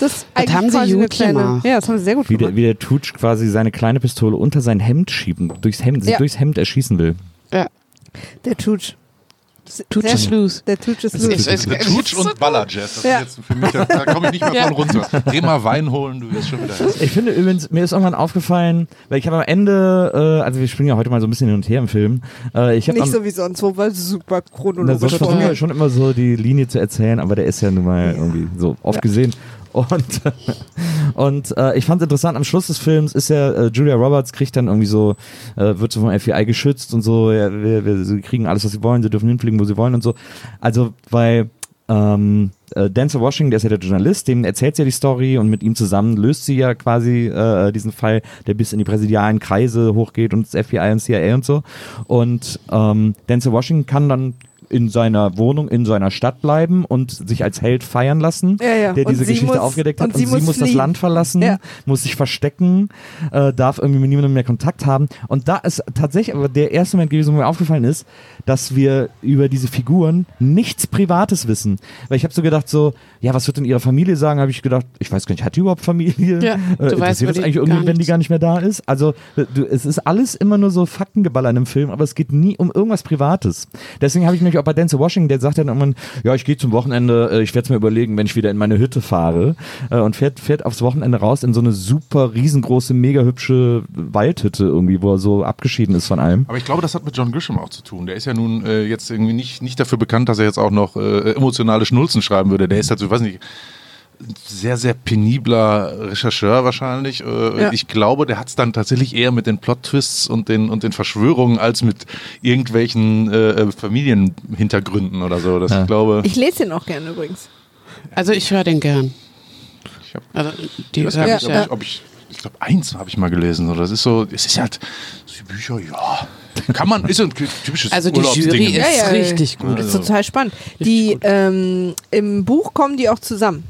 Das, eigentlich haben sie gut kleine, gemacht. Ja, das haben sie sehr gut Wie der, gemacht. wie der Tutsch quasi seine kleine Pistole unter sein Hemd schieben, durchs Hemd, sich Ja. durchs Hemd erschießen will. Ja. Der Tutsch. Tutsch Sehr- ist loose. Der Tutsch ist los. ich- Der Tutsch und Ballerjazz. Das Ja. ist jetzt für mich, da komme ich nicht mehr Ja. von runter. Geh mal Wein holen, du wirst schon wieder hässlich. Ich finde übrigens, mir ist irgendwann aufgefallen, weil ich habe am Ende, äh, also wir springen ja heute mal so ein bisschen hin und her im Film. Äh, ich habe Nicht am, so wie sonst, wo wir super chronologisch versuchen vorgehen. wir schon immer so die Linie zu erzählen, aber der ist ja nun mal irgendwie so oft gesehen. Und, und äh, ich fand es interessant, am Schluss des Films ist ja, äh, Julia Roberts kriegt dann irgendwie so, äh, wird so vom FBI geschützt und so, ja, wir, wir, sie kriegen alles, was sie wollen, sie dürfen hinfliegen, wo sie wollen und so. Also, weil ähm, äh, Denzel Washington, der ist ja der Journalist, dem erzählt sie ja die Story und mit ihm zusammen löst sie ja quasi äh, diesen Fall, der bis in die präsidialen Kreise hochgeht und das FBI und CIA und so. Und ähm, Denzel Washington kann dann in seiner Wohnung, in seiner Stadt bleiben und sich als Held feiern lassen, Ja, ja. der Und diese Geschichte muss- aufgedeckt hat. und Und, sie muss muss das. Land verlassen, Ja. muss sich verstecken, äh, darf irgendwie mit niemandem mehr Kontakt haben. Und da ist tatsächlich aber der erste Moment gewesen, wo mir aufgefallen ist, dass wir über diese Figuren nichts Privates wissen. Weil ich habe so gedacht, so, ja, was wird denn ihre Familie sagen? Habe ich gedacht, ich weiß gar nicht, hat die überhaupt Familie? Ja, du äh, weißt das eigentlich irgendwie, wenn die gar nicht mehr da ist? Also, du, es ist alles immer nur so Faktengeballer in einem Film, aber es geht nie um irgendwas Privates. Deswegen habe ich mich auch bei Denzel Washington, der sagt dann irgendwann, ja, ich gehe zum Wochenende, äh, ich werde es mir überlegen, wenn ich wieder in meine Hütte fahre äh, und fährt, fährt aufs Wochenende raus in so eine super riesengroße, mega hübsche Waldhütte irgendwie, wo er so abgeschieden ist von allem. Aber ich glaube, das hat mit John Grisham auch zu tun. Der ist ja nun äh, jetzt irgendwie nicht, nicht dafür bekannt, dass er jetzt auch noch äh, emotionale Schnulzen schreiben würde. Der ist halt so, weiß nicht, sehr, sehr penibler Rechercheur wahrscheinlich. Äh, Ja. Ich glaube, der hat es dann tatsächlich eher mit den Plot-Twists und den, und den Verschwörungen als mit irgendwelchen äh, Familienhintergründen oder so. Das Ja. ich glaube. Ich lese den auch gerne übrigens. Also ich höre den gern. Ich hab- Also die Ich weiß hör gar ich nicht, ja. ob ich, ob ich, ich glaube, eins habe ich mal gelesen. Oder das ist so, es ist halt, die Bücher, ja. Kann man, ist so ein typisches Also die. Jury ist Ja, ja, ja. richtig gut. Das ist Also. total spannend. Die ähm, im Buch kommen die auch zusammen.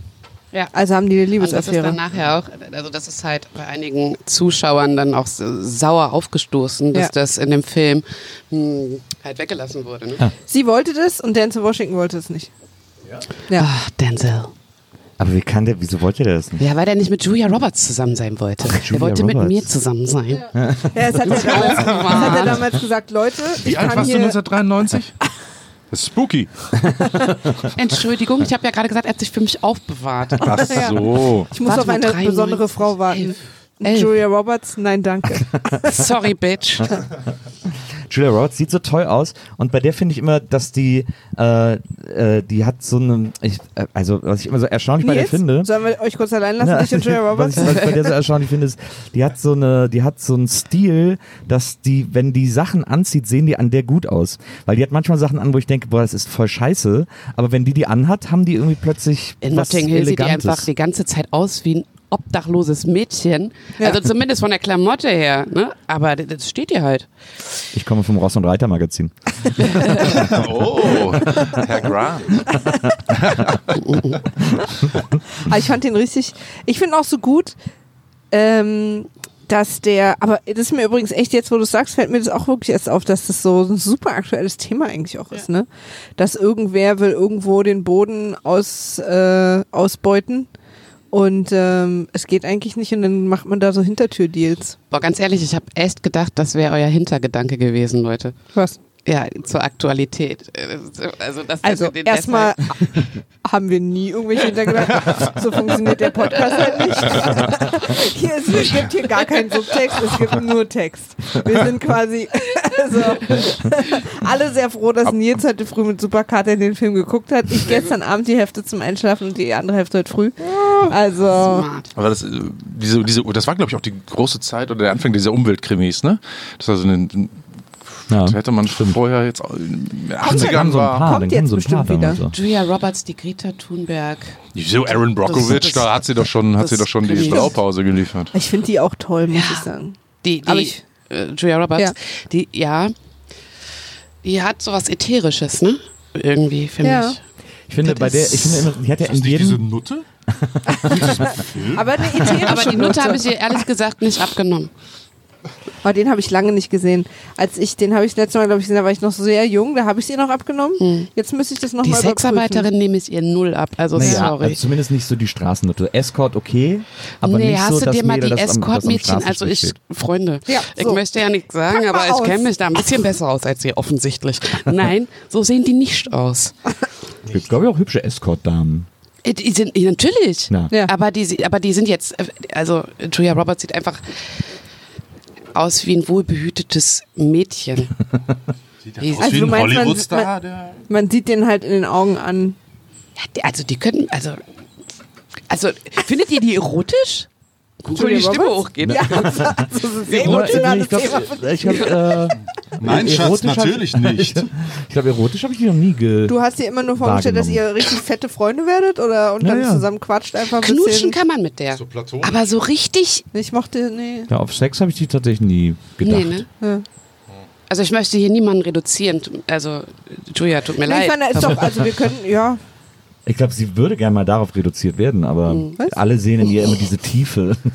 Ja. Also haben die eine Und das ist Liebesaffäre. dann nachher auch, also das ist halt bei einigen Zuschauern dann auch sauer aufgestoßen, dass Ja. das in dem Film hm, halt weggelassen wurde. Ne? Sie wollte das und Denzel Washington wollte es nicht. Ja. Ach, Denzel. Aber wie kann der, wieso wollte der das nicht? Ja, weil der nicht mit Julia Roberts zusammen sein wollte. Er wollte mit Roberts. mir zusammen sein. Ja, das hat, er damals, das hat er damals gesagt, Leute, Wie ich alt kann warst du hier... 1993? Das ist spooky. Entschuldigung, ich habe ja gerade gesagt, er hat sich für mich aufbewahrt. Ach so. Ich muss Warte auf eine 93, besondere Frau warten. elf. Julia Roberts, nein, danke. Sorry, Bitch. Julia Roberts sieht so toll aus und bei der finde ich immer, dass die, äh, äh, die hat so eine, ich, äh, also was ich immer so erstaunlich bei der Nils, finde. sollen wir euch kurz allein lassen, Ja, dich und Julia Roberts? Was ich, was ich bei der so erstaunlich finde, ist, die hat so eine, die hat so einen Stil, dass die, wenn die Sachen anzieht, sehen die an der gut aus. Weil die hat manchmal Sachen an, wo ich denke, boah, das ist voll scheiße. Aber wenn die die anhat, haben die irgendwie plötzlich In was Notting Hill sieht die Elegantes. einfach die ganze Zeit aus wie ein obdachloses Mädchen. Ja. Also zumindest von der Klamotte her. Ne? Aber das- steht ihr halt. Ich komme vom Ross und Reiter Magazin. Oh, Herr Grant. Aber ich fand den richtig, ich finde auch so gut, ähm, dass der, aber das ist mir übrigens echt jetzt, wo du sagst, fällt mir das auch wirklich erst auf, dass das so ein super aktuelles Thema eigentlich auch ist, ne? Dass irgendwer will irgendwo den Boden aus, äh, ausbeuten und ähm, es geht eigentlich nicht und dann macht man da so Hintertürdeals. Boah, ganz ehrlich, ich habe echt gedacht, das wäre euer Hintergedanke gewesen, Leute. Was? Ja, zur Aktualität. Äh, Also, das, Also erstmal haben wir nie irgendwelche Hintergedanken. So funktioniert der Podcast halt nicht. Hier ist, es gibt hier gar keinen Subtext, es gibt nur Text. Wir sind quasi also, alle sehr froh, dass Nils heute früh mit Superkarte in den Film geguckt hat. Ich gestern Abend die Hälfte zum Einschlafen und die andere Hälfte heute früh. Also Smart. Aber das, äh, diese, diese, das war, glaube ich, auch die große Zeit oder der Anfang dieser Umweltkrimis, ne? Das war so eine, Ja. das hätte man vorher jetzt auch in den Dann 80ern kamen so ein war. paar, Kommt jetzt so ein paar bestimmt wieder. so. Julia Roberts, die Greta Thunberg. So Aaron Brockovich, Das- das- da hat sie doch schon, hat sie doch schon die. Blaupause geliefert. ich finde die auch toll, muss ich sagen. Die, die ich- äh, Julia Roberts, Ja. die, ja, die hat sowas Ätherisches, ne? Irgendwie, finde Ja. ich. Ich finde, Das bei der, ich finde immer, die hat ja in jedem, Nutte? Aber eine ätherische Aber die Nutte habe ich ihr ehrlich gesagt nicht abgenommen. Oh, den habe ich lange nicht gesehen. Als ich, den habe ich das letzte Mal, glaube ich, gesehen, da war ich noch so sehr jung, da habe ich sie noch abgenommen. Jetzt müsste ich das Die nochmal überprüfen. Sexarbeiterin nehme ich ihr null ab. Also naja, sorry. also zumindest nicht so die Straßennote. Escort okay, aber nee, nicht hast so, du dass dir mal die Escort-Mädchen, also ich, Freunde, Ja, ich so. möchte ja nichts sagen, aber mal ich kenne mich da ein bisschen besser aus als ihr offensichtlich. Nein, so sehen die nicht aus. Es gibt, glaube ich, auch hübsche Escort-Damen. Äh, Die sind, natürlich. Ja. Ja. Aber, die, sie- aber die sind jetzt, äh, also Julia Roberts sieht einfach aus wie ein wohlbehütetes Mädchen. Die- Also du meinst, man- Hollywood-Star, der Man sieht den halt in den Augen an. Ja, die- also die können, also, also findet ihr die erotisch? Wo die Stimme hochgeht. Ja, also das ist emotionales ich glaube, Thema. ich glaub, äh, Nein, Schatz, natürlich nicht. ich glaube, erotisch habe ich die noch nie ge. Du hast dir immer nur vorgestellt, dass ihr richtig fette Freunde werdet oder und dann ja. zusammen quatscht einfach ein Knutschen bisschen. kann man mit der. So. Aber so richtig, Ich mochte, nee. Ja, auf Sex habe ich die tatsächlich nie gedacht. nee, ne? Ja. Also ich möchte hier niemanden reduzieren. Also Julia, tut mir Nee, ich leid. meine, ist doch, also wir können, ja. Ich glaube, sie würde gerne mal darauf reduziert werden, aber Was? alle sehen in ihr immer diese Tiefe.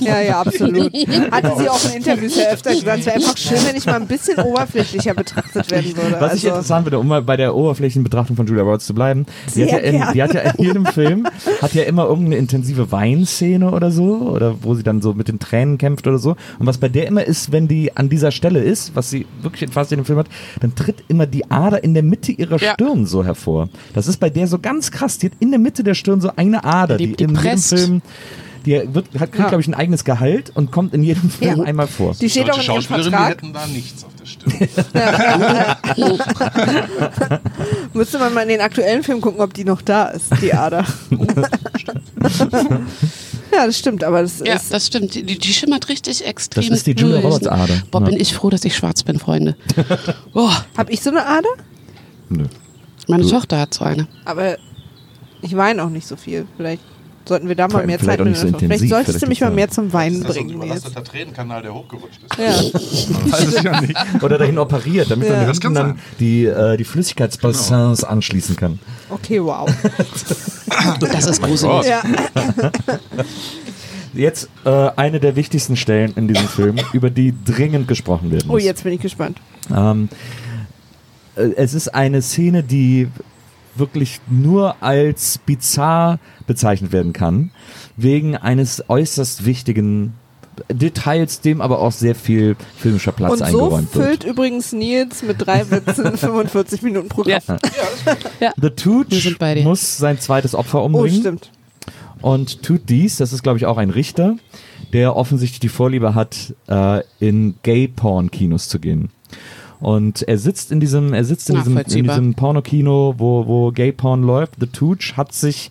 Ja, ja, absolut. Hatte sie auch in Interviews ja öfter gesagt, es wäre einfach schön, wenn ich mal ein bisschen oberflächlicher betrachtet werden würde. Was ich also, interessant finde, um mal bei der oberflächlichen Betrachtung von Julia Roberts zu bleiben, die hat, ja in, die hat ja in jedem Film, hat ja immer irgendeine intensive Weinszene oder so, oder wo sie dann so mit den Tränen kämpft oder so. Und was bei der immer ist, wenn die an dieser Stelle ist, was sie wirklich fast in dem Film hat, dann tritt immer die Ader in der Mitte ihrer Ja. Stirn so hervor. Das ist bei der so ganz krass. Die hat in der Mitte der Stirn so eine Ader, Die- die, die in jedem. Film, die wird, hat, kriegt, Ja. glaube ich, ein eigenes Gehalt und kommt in jedem Film Ja. einmal vor. die steht auch in ihrem Schauspielerinnen, die Vertrag. hätten da nichts auf der Stirn. Müsste man mal in den aktuellen Film gucken, ob die noch da ist, die Ader. Ja, das stimmt, aber das Ja, ist. das stimmt. Die, die schimmert richtig extrem. Das ist die Julia durch. Roberts Ader. Boah, Ja. bin ich froh, dass ich schwarz bin, Freunde. Boah, Hab ich so eine Ader? Nö. meine Tochter hat so eine. Aber ich weine auch nicht so viel. Vielleicht sollten wir da mal mehr vielleicht Zeit nicht so intensiv, Vielleicht solltest vielleicht du mich mal mehr zum Weinen Das ist so ein bringen. Jetzt. überlasteter Tränenkanal, der hochgerutscht ist. Ja. Weiß ich ja nicht. Oder dahin operiert, damit Ja. man Das dann sein. die, äh, die Flüssigkeitsbassins anschließen kann. Okay, wow. Das ist gruselig. ja. Jetzt äh, eine der wichtigsten Stellen in diesem Film, über die dringend gesprochen werden Oh, muss. jetzt bin ich gespannt. Ähm, äh, es ist eine Szene, die wirklich nur als bizarr bezeichnet werden kann, wegen eines äußerst wichtigen Details, dem aber auch sehr viel filmischer Platz Und so eingeräumt füllt wird. übrigens Nils mit drei Witzen 45 Minuten pro Ja. Kopf. The Tooch muss sein zweites Opfer Oh, umbringen stimmt. und tut dies, das ist glaube ich auch ein Richter, der offensichtlich die Vorliebe hat, äh, in Gay-Porn-Kinos zu gehen. Und er sitzt in diesem, er sitzt in diesem, in diesem Pornokino, wo, wo Gay-Porn läuft. The Tooch hat sich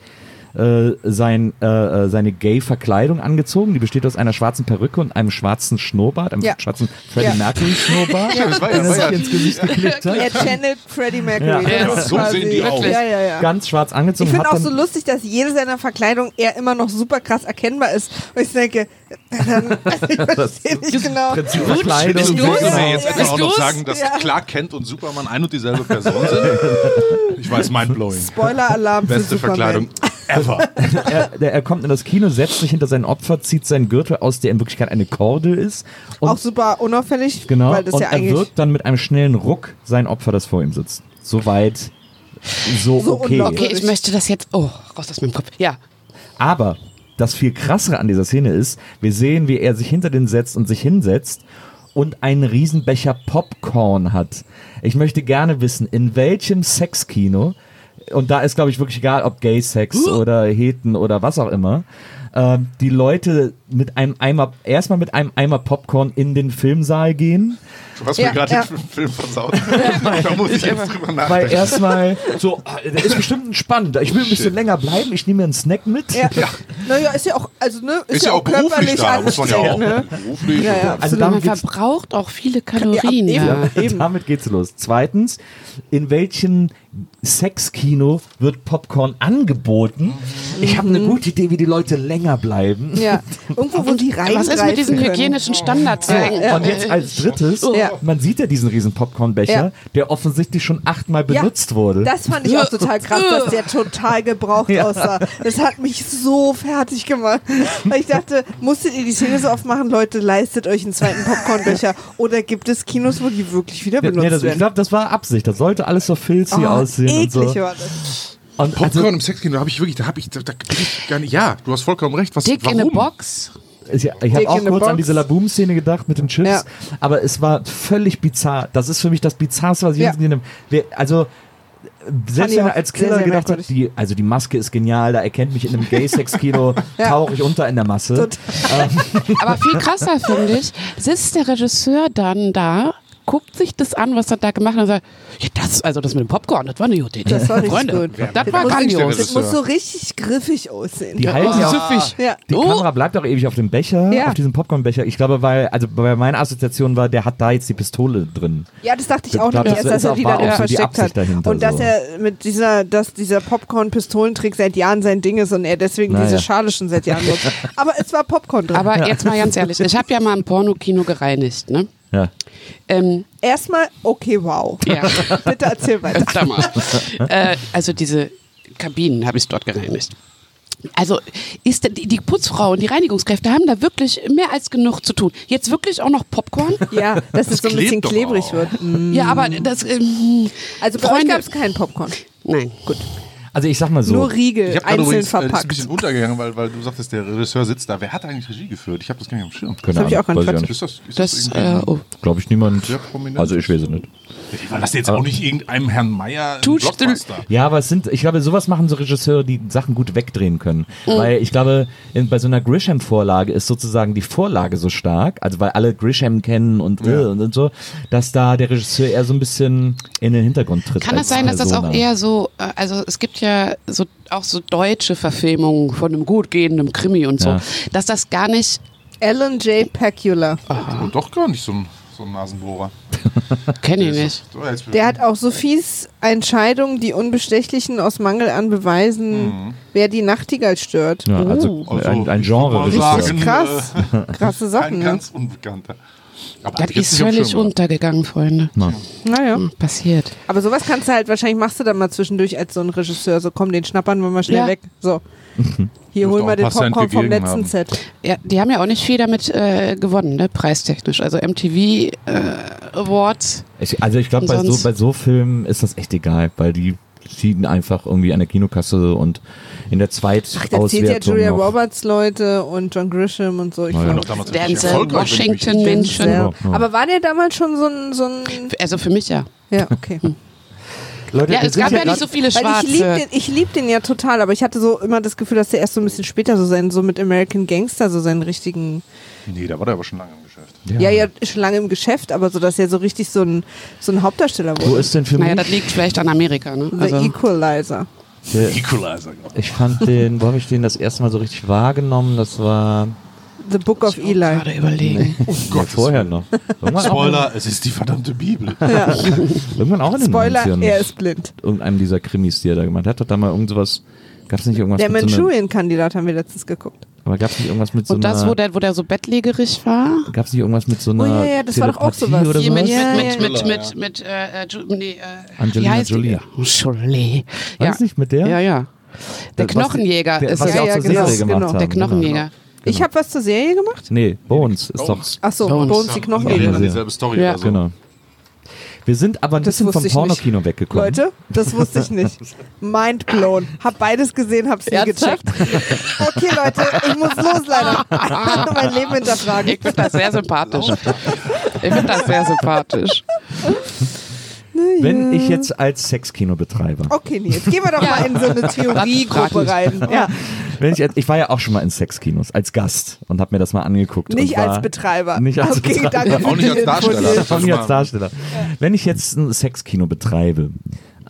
äh, sein, äh, äh, seine Gay-Verkleidung angezogen. Die besteht aus einer schwarzen Perücke und einem schwarzen Schnurrbart, einem Ja. schwarzen Freddie Ja. Mercury-Schnurrbart, das war ja- den er war ja- sich ins Gesicht geklebt hat. Er channelt Freddie Mercury. Ja. So sehen die aus. Ja, ja, ja. Ganz schwarz angezogen. Ich finde auch so lustig, dass jede seiner Verkleidung er immer noch super krass erkennbar ist. Und ich denke, dann, also ich verstehe nicht genau. Prinzip Verkleidung. mir Ja. jetzt etwa auch noch sagen, dass Ja. Clark Kent und Superman ein und dieselbe Person sind? Ich weiß, mindblowing. Spoiler-Alarm für Beste Superman. Verkleidung ever. er, der, er kommt in das Kino, setzt sich hinter sein Opfer, zieht seinen Gürtel aus, der in Wirklichkeit eine Kordel ist. Und, Auch super unauffällig, genau, weil das und ja er wirkt dann mit einem schnellen Ruck sein Opfer, das vor ihm sitzt. Soweit, so, So okay. Okay, ich möchte das jetzt. Oh, raus aus meinem Kopf. Ja. Aber das viel krassere an dieser Szene ist, wir sehen, wie er sich hinter den setzt und sich hinsetzt und einen Riesenbecher Popcorn hat. Ich möchte gerne wissen, in welchem Sexkino, und da ist glaube ich wirklich egal, ob Gay-Sex oder Heten oder was auch immer, ähm, die Leute mit einem Eimer, erstmal mit einem Eimer Popcorn in den Filmsaal gehen, Du hast Ja, mir gerade ja. den Film versaut. da muss ich jetzt drüber weil nachdenken. erstmal so, ah, der ist bestimmt entspannt, ich will ein bisschen länger bleiben, ich nehme mir einen Snack mit. Ja. Naja, ist ja auch, also ne, ist, Ist ja auch beruflich körperlich da, muss man ja auch. anstrengend, Ne? Beruflich. Ja, ja. Also Man verbraucht auch viele Kalorien. Ja, Ja, eben. Damit geht's los. Zweitens, in welchem Sexkino wird Popcorn angeboten? Ich habe eine gute Idee, wie die Leute länger bleiben. Ja, irgendwo, wo die rein Was ist mit diesen hygienischen Standards? Ja, Und jetzt als drittes, Ja. man sieht ja diesen riesen Popcornbecher, Ja. der offensichtlich schon achtmal Ja, benutzt wurde. Das fand ich auch total krass, dass der total gebraucht Ja. aussah. Das hat mich so fertig gemacht. Weil ich dachte, musstet ihr die Szene so oft machen, Leute, leistet euch einen zweiten Popcornbecher? Oder gibt es Kinos, wo die wirklich wieder Ja, benutzt nee, das, ich werden? glaube, das war Absicht. Das sollte alles so filzy Oh, aussehen und eklig so. war das. Und Popcorn also, im Sexkino, da habe ich wirklich, da habe ich, da, da bin ich gar nicht. Ja, du hast vollkommen recht. Was, Dick warum? in a Box. ich ich habe auch in the kurz an Box. diese Laboom-Szene gedacht mit den Chips, Ja. aber es war völlig bizarr. Das ist für mich das Bizarrste, was ich Ja. jemals gesehen habe. Wer- Also selbst wenn er als Killer sehr gedacht hat, die, also die Maske ist genial, da erkennt mich in einem Gay-Sex-Kino, Ja. tauche ich unter in der Masse. Total. Aber viel krasser finde ich, sitzt der Regisseur dann da, guckt sich das an, was er da gemacht hat und sagt, ja, das, also das mit dem Popcorn, das war eine gute Idee. Das war Freunde, gut. das Das war muss- grandios. Das muss so richtig griffig aussehen. Die halten Süffig. ja. die Oh. Kamera bleibt auch ewig auf dem Becher, Ja. auf diesem Popcornbecher. Ich glaube, weil, also bei meiner Assoziation war, der hat da jetzt die Pistole drin. Ja, das dachte ich Ich auch glaub, das erst, dass er die so die versteckt hat. dahinter Und dass so. er mit dieser, dass dieser Popcorn-Pistolentrick seit Jahren sein Ding ist und er deswegen Naja. diese Schale schon seit Jahren nutzt. Aber es war Popcorn drin. Aber jetzt mal ganz ehrlich, ich habe ja mal ein Pornokino gereinigt, ne? Ja. Ähm, Erstmal, okay, wow. ja, Bitte erzähl weiter. mal. äh, also diese Kabinen habe ich dort gereinigt. Also ist die, die Putzfrau und die Reinigungskräfte haben da wirklich mehr als genug zu tun. Jetzt wirklich auch noch Popcorn? Ja, dass es so ein bisschen klebrig auch. wird. Mm. Ja, aber das. Ähm, Also bei euch Freunde- gab es keinen Popcorn. nein, gut. Also ich sag mal so. Nur Riegel, Ich habe einzeln übrigens, äh, das ist ein verpackt. bisschen untergegangen, weil, weil du sagtest, der Regisseur sitzt da. Wer hat eigentlich Regie geführt? Ich habe das gar nicht am Schirm. Keine hab ich auch gar nicht ich Ist das, ist Das, das, äh, oh. Glaube ich niemand. Also ich weiß es nicht. Die überlassen jetzt auch nicht irgendeinem Herrn Meier Blockbuster. Ja, aber es sind, ich glaube, sowas machen so Regisseure, die Sachen gut wegdrehen können. Mhm. Weil ich glaube, in, bei so einer Grisham-Vorlage ist sozusagen die Vorlage so stark, also weil alle Grisham kennen und, äh, und, und so, dass da der Regisseur eher so ein bisschen in den Hintergrund tritt. Kann es sein, dass das auch Persona. eher so, äh, also es gibt manche so auch so deutsche Verfilmungen von einem gut gehenden Krimi und so, Ja. dass das gar nicht Alan J. Pacula. Und doch gar nicht so ein, so ein Nasenbohrer. kenne ich nicht. Der hat auch Sophies Entscheidung, die Unbestechlichen aus Mangel an Beweisen, wer die Nachtigall stört. Ja, also Also, ein, ein ich würd mal Genre. sagen, Krass. Krasse Ein Sachen, ne? ganz unbekannter. Aber Das ist völlig untergegangen, Freunde. Naja. Hm, Passiert. Aber sowas kannst du halt, wahrscheinlich machst du dann mal zwischendurch als so ein Regisseur, so komm, den schnappern wir mal schnell Ja. weg. So. Hier holen wir den Popcorn vom letzten haben. Set. Ja, die haben ja auch nicht viel damit äh, gewonnen, ne, preistechnisch. Also MTV äh, Awards. Ich, also ich glaube, bei so, bei so Filmen ist das echt egal, weil die ziehen einfach irgendwie an der Kinokasse und in der Ach, da zählt ja Zweitauswertung Julia noch. Roberts Leute und John Grisham und so. Ich Ja, ja. glaub, Doch damals Denzel Washington Menschen. Ja. Aber war der damals schon so ein, so ein Also für mich ja. ja, okay. Leute, Ja, es gab ja nicht so viele Weil ich Schwarze. lieb, den, ich lieb den ja total, aber ich hatte so immer das Gefühl, dass der erst so ein bisschen später so sein, so mit American Gangster, so seinen richtigen, Nee, da war der aber schon lange im Geschäft. ja, ja, schon lange im Geschäft, aber so, dass er so richtig so ein, so ein Hauptdarsteller Wo wurde. ist denn für Naja, mich? das liegt vielleicht an Amerika, ne? The Also, Equalizer. Der, Equalizer, glaube ich fand den, wo habe ich den das erste Mal so richtig wahrgenommen? Das war The Book of Eli. gerade überlegen. ja, vorher noch. Irgendwann Spoiler, es ist die verdammte Bibel. Auch, irgendwann auch in den Spoiler, 90ern. er ist blind. Irgendeinem dieser Krimis, die er da gemacht hat. Hat er da mal irgend sowas, gab es nicht irgendwas Der so einer, Manchurian-Kandidat haben wir letztens geguckt. aber gab es nicht irgendwas mit so Und das, wo einer, der, wo der so bettlägerig war? gab es nicht irgendwas mit so Oh, einer ja, ja, das war doch auch Telepathie sowas. oder sowas? mit, Ja, mit, ja, mit, mit, ja. mit, mit, äh, äh, nee, äh, Angelina Jolie. Jolie. Ja. Weiß nicht mit der? ja, ja. Der was- Knochenjäger der, ist was ja, ja, genau, genau. der Knochenjäger. Ich habe was zur Serie gemacht? Nee, Bones ist doch. Ach so, Bones. Bones, die Ja, Knochenjäger. dieselbe Story Ja. oder so. Genau. Wir sind aber ein Das bisschen vom. Pornokino weggekommen. Leute, das wusste ich nicht. Mind blown. Hab beides gesehen, hab's nie gecheckt. Okay, Leute, ich muss los leider. mein Leben hinterfragen. Ich finde das sehr sympathisch. Ich finde das sehr sympathisch. Wenn ich jetzt als Sexkinobetreiber, Okay, Nils, gehen wir doch mal in so eine Theoriegruppe rein. Ja, wenn ich, jetzt- ich war ja auch schon mal in Sexkinos als Gast und habe mir das mal angeguckt. nicht und war, als Betreiber. Nicht als okay, Betreiber. danke Auch nicht als Darsteller. Auch nicht als Darsteller. Wenn ich jetzt ein Sexkino betreibe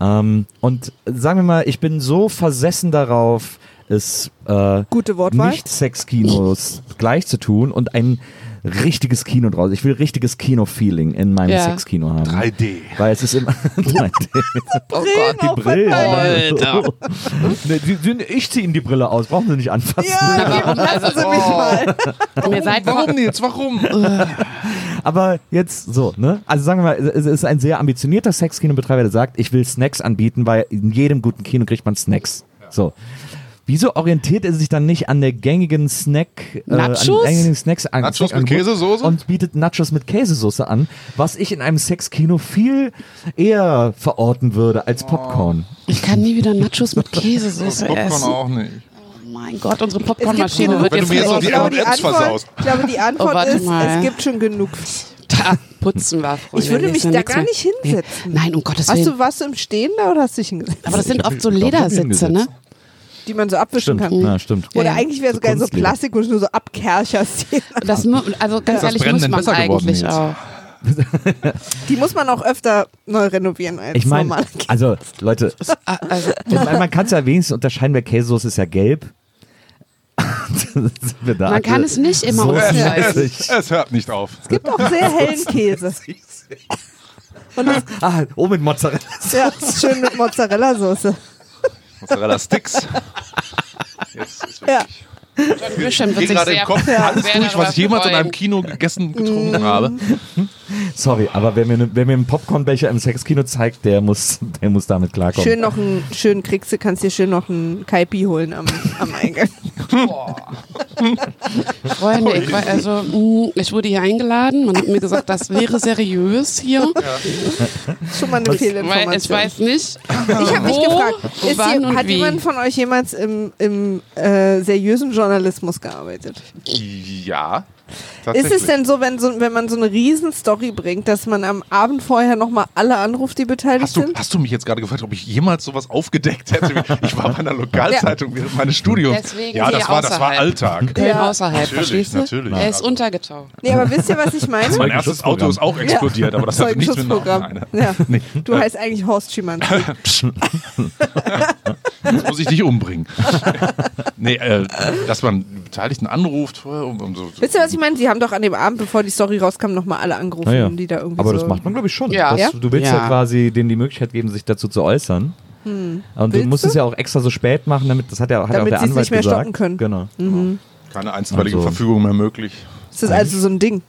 ähm, und sagen wir mal, ich bin so versessen darauf, es äh, Gute Wortwahl. nicht Sexkinos gleich zu tun und ein richtiges Kino draus. Ich will richtiges Kino-Feeling in meinem Ja. Sexkino haben. 3D. Weil es ist immer 3D. Oh Gott. die Brillen. Alter. Ne, die, die, ich ziehe ihm die Brille aus, brauchen Sie nicht anfassen. Ja, lassen Sie mich mal. Mir seid Warum Nils? Warum? Aber jetzt so, ne? Also sagen wir mal, es ist ein sehr ambitionierter Sexkinobetreiber, der sagt, ich will Snacks anbieten, weil in jedem guten Kino kriegt man Snacks. So. Wieso orientiert er sich dann nicht an der gängigen Snack, äh, an Nachos? gängigen Snacks an Nachos mit Käsesoße? und bietet Nachos mit Käsesoße an, was ich in einem Sexkino viel eher verorten würde als Popcorn. Ich kann nie wieder Nachos mit Käsesoße Popcorn essen. auch nicht. Oh mein Gott, unsere Popcornmaschine wird jetzt so die ich, glaube, die Antwort, versaust. ich glaube, die Antwort Oh, ist, mal. es gibt schon genug. da putzen wir. Freunde. Ich würde mich da gar mehr. nicht hinsetzen. Nein, um Gottes Hast Willen. du was im Stehen da oder hast du dich hingesetzt? Aber das sind oft so Ledersitze, ne? Die man so abwischen Stimmt, kann. ja, stimmt. Oder Ja. eigentlich wäre So sogar so. Plastik, wo du nur so abkercherst. Das, also ganz Was ehrlich, muss man eigentlich auch. Die muss man auch öfter neu renovieren als Ich meine, normal. also Leute, Ah, Also, mein, man kann es ja wenigstens unterscheiden, weil Käsesoße ist ja gelb. Man kann es nicht immer so mäßig. Es hört nicht auf. Es gibt auch sehr hellen Käse. Und das Ah, oh, mit Mozzarella. ja, ist schön mit Mozzarella-Soße. Mozzarella Sticks. Jetzt ist Ja. Grisham Ich wird gehe sich gerade im Kopf sehr alles durch, was ich jemals in einem Kino gegessen, getrunken habe. Sorry, aber wer mir, ne- wer mir einen Popcornbecher im Sexkino zeigt, der muss, der muss damit klarkommen. Schön noch einen, schön kriegst du, kannst dir schön noch einen Kaipi holen am, am Eingang. Freunde, ich, war, also, mh, ich wurde hier eingeladen. Man hat mir gesagt, das wäre seriös hier. Schon mal eine Fehlinformation. ich weiß nicht. Ich habe mich gefragt, ist wann hier, hat wie? jemand von euch jemals im, im äh, seriösen Journalismus gearbeitet? Ja. Ist es denn so, wenn, so, wenn man so eine Riesen-Story bringt, dass man am Abend vorher nochmal alle anruft, die beteiligt Hast du, sind? hast du mich jetzt gerade gefragt, ob ich jemals sowas aufgedeckt hätte? Ich war bei einer Lokalzeitung während meines Studiums. Deswegen ja, das war, das war. Alltag. Köln Ja. außerhalb, Natürlich, natürlich. Er ist Also- untergetaucht. Nee, aber wisst ihr, was ich meine? Mein erstes Auto ist auch explodiert, aber das hatte nichts mit. Nein, Ja. Nee. Du heißt eigentlich Horst Schimanski. Jetzt muss ich dich umbringen. nee, äh, dass man Beteiligten anruft um, um so. so Wisst ihr, was ich meine? Sie haben doch an dem Abend, bevor die Story rauskam, nochmal alle angerufen, Naja. die da irgendwie Aber so das macht man, glaube ich, schon. Ja. Das, Ja? Du willst ja. Ja. quasi denen die Möglichkeit geben, sich dazu zu äußern. Und du Willst musst du? es ja auch extra so spät machen, damit das hat ja, hat ja auch Damit der Anwalt nicht mehr gesagt. stoppen können. Genau. keine einstweilige Also- Verfügung mehr möglich. Das ist also so ein Ding.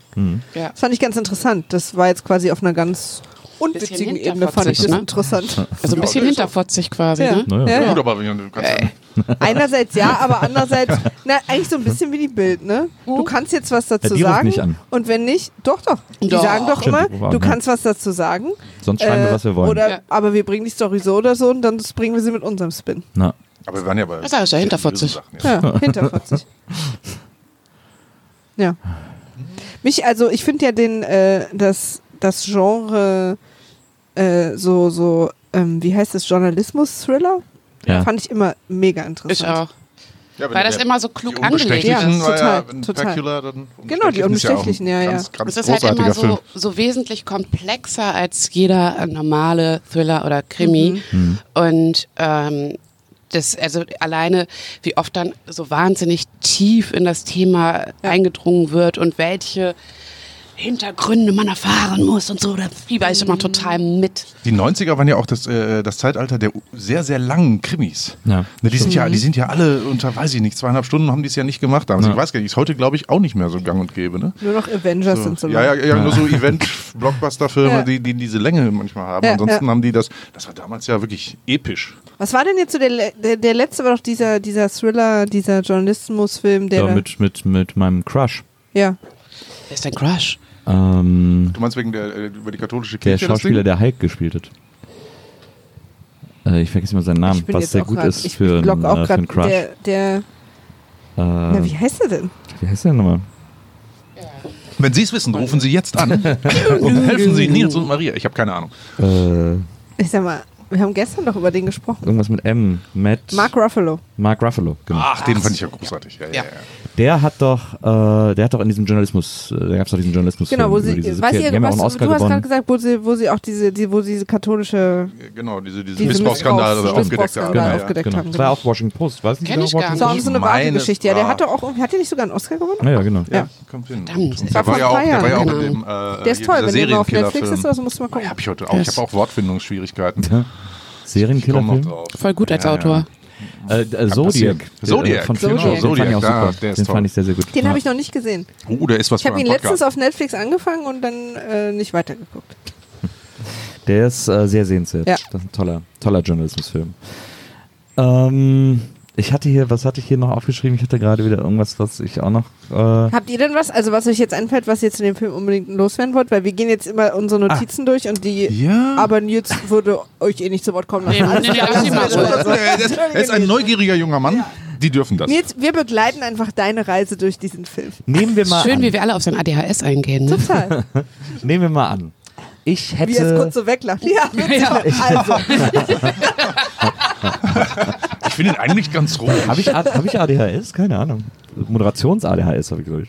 Ja. Das fand ich ganz interessant. Das war jetzt quasi auf einer ganz unwitzigen Ebene, fand ich das ne? interessant. Also ein bisschen Ja, hinterfotzig quasi, Ja. ne? Naja. Ja, ja. Gut, aber du kannst ja, Einerseits ja, aber andererseits, na, eigentlich so ein bisschen wie die Bild, ne? Du kannst jetzt was dazu Ja, sagen. nicht an. Und wenn nicht, doch, doch. Die Doch. sagen doch Stimmt, immer, du kannst was dazu sagen. Sonst schreiben wir, äh, was wir wollen. Oder, Ja. Aber wir bringen die Story so oder so und dann bringen wir sie mit unserem Spin. Na. aber wir waren ja bei. Das ist ja hinterfotzig. Sachen, ja. Ja, hinterfotzig. Ja. Mich, also ich finde ja den, äh, das, das Genre äh, so, so, ähm, wie heißt das, Journalismus-Thriller? Ja. Fand ich immer mega interessant. Ich auch. Ja, Weil das immer so klug angelegt ist. Ja, ja total, ein total. Pacula, dann Genau, die Unbestechlichen ist ja ja, ja. Ganz, ganz Es ist halt immer so, so wesentlich komplexer als jeder äh, normale Thriller oder Krimi. Mhm. Und ähm, das, also alleine, wie oft dann so wahnsinnig tief in das Thema eingedrungen wird und welche Hintergründe man erfahren muss und so, da fieber ich Mhm. immer total mit. Die 90er waren ja auch das, äh, das Zeitalter der sehr, sehr langen Krimis. Ja, Ne, die, sind ja, die sind ja alle unter, weiß ich nicht, zweieinhalb Stunden haben die es ja nicht gemacht. Damals. Ja. Ich weiß gar nicht, ist heute, glaube ich, auch nicht mehr so gang und gäbe. Ne? Nur noch Avengers So. sind so ja, ja, lang. ja, nur so Event-Blockbuster-Filme, Ja. die, die diese Länge manchmal haben. Ja, Ansonsten ja. haben die das, das war damals ja wirklich episch. Was war denn jetzt so der, der, der letzte war doch dieser, dieser Thriller, dieser Journalismusfilm, der ja, mit, mit, mit meinem Crush. ja. Wer ist dein Crush? Ähm, Du meinst wegen der, äh, über die katholische der Kirche? das Schauspieler, der Hulk gespielt hat. Äh, ich vergesse immer seinen Namen, was sehr gut grad- ist ich für, block einen, auch äh, für einen Crush. der, der, na, äh, wie heißt er denn? wie heißt der nochmal? Wenn Sie es wissen, rufen Sie jetzt an und helfen Sie Nils und Maria. Ich habe keine Ahnung. Äh, Ich sag mal, wir haben gestern doch über den gesprochen. irgendwas mit M. Matt. Mark Ruffalo. Mark Ruffalo, genau. Ach, den fand ich ja großartig. Ja, ja, Ja. Der hat doch, äh, der hat doch in diesem Journalismus, äh, da gab es doch diesen Journalismus. Genau, wo sie, diese weiß ihr, die was, einen Oscar du hast gerade gesagt, wo sie, wo sie auch diese, die, wo sie diese katholische Genau, diese, diese, Diese Missbrauchsskandale Missbrauchs- aufgedeckt haben. Ja. aufgedeckt Genau. haben. Das war auch Washington Post, weiß nicht, Kenn genau, ich gar Washington so, nicht. so eine meine, wahre Geschichte. Ja, der war- hatte auch, hat der nicht sogar einen Oscar gewonnen? Ja, ja, genau. Ja. Kommt hin. Verdammt. Der War war ja auch, der war ja auch Jahren, in dem, genau. äh, Der ist toll, wenn der auf Netflix ist, also musst du mal Ja, gucken. hab ich heute auch. Ich habe auch Wortfindungsschwierigkeiten. Drauf. Voll gut als. Autor. Äh, äh, Zodiac. Zodiac, äh, Von genau, Fincher. Den fand Zodiac, ich auch da, super. der ist Den toll. fand ich sehr, sehr gut. Den ja. habe ich noch nicht gesehen. Oh, der ist was Ich habe ihn letztens auf Netflix angefangen und dann äh, nicht weitergeguckt. Der ist äh, sehr sehenswert. Ja. Das ist ein toller, toller Journalismusfilm. Ähm, ich hatte hier, was hatte ich hier noch aufgeschrieben? Ich hatte gerade wieder irgendwas, was ich auch noch. Äh, Habt ihr denn was, also was euch jetzt einfällt, was ihr zu dem Film unbedingt loswerden wollt? Weil wir gehen jetzt immer unsere Notizen durch und die, Ja. aber Nils würde euch eh nicht zu Wort kommen lassen. Nee, Alles nee, klar, lass das ihn mal ist ruhig. schon so. er, ist, ein neugieriger junger Mann. Die dürfen das. Nils, wir begleiten einfach deine Reise durch diesen Film. nehmen wir mal Schön, an. wie wir alle auf sein ADHS eingehen. Ne? Total. Nehmen wir mal an. Ich hätte. Wie er es kurz so weglacht. Ja, bitte. Also, Ich finde ihn eigentlich ganz ruhig. Habe ich, hab ich ADHS? Keine Ahnung. Moderations-ADHS habe ich, glaube ich.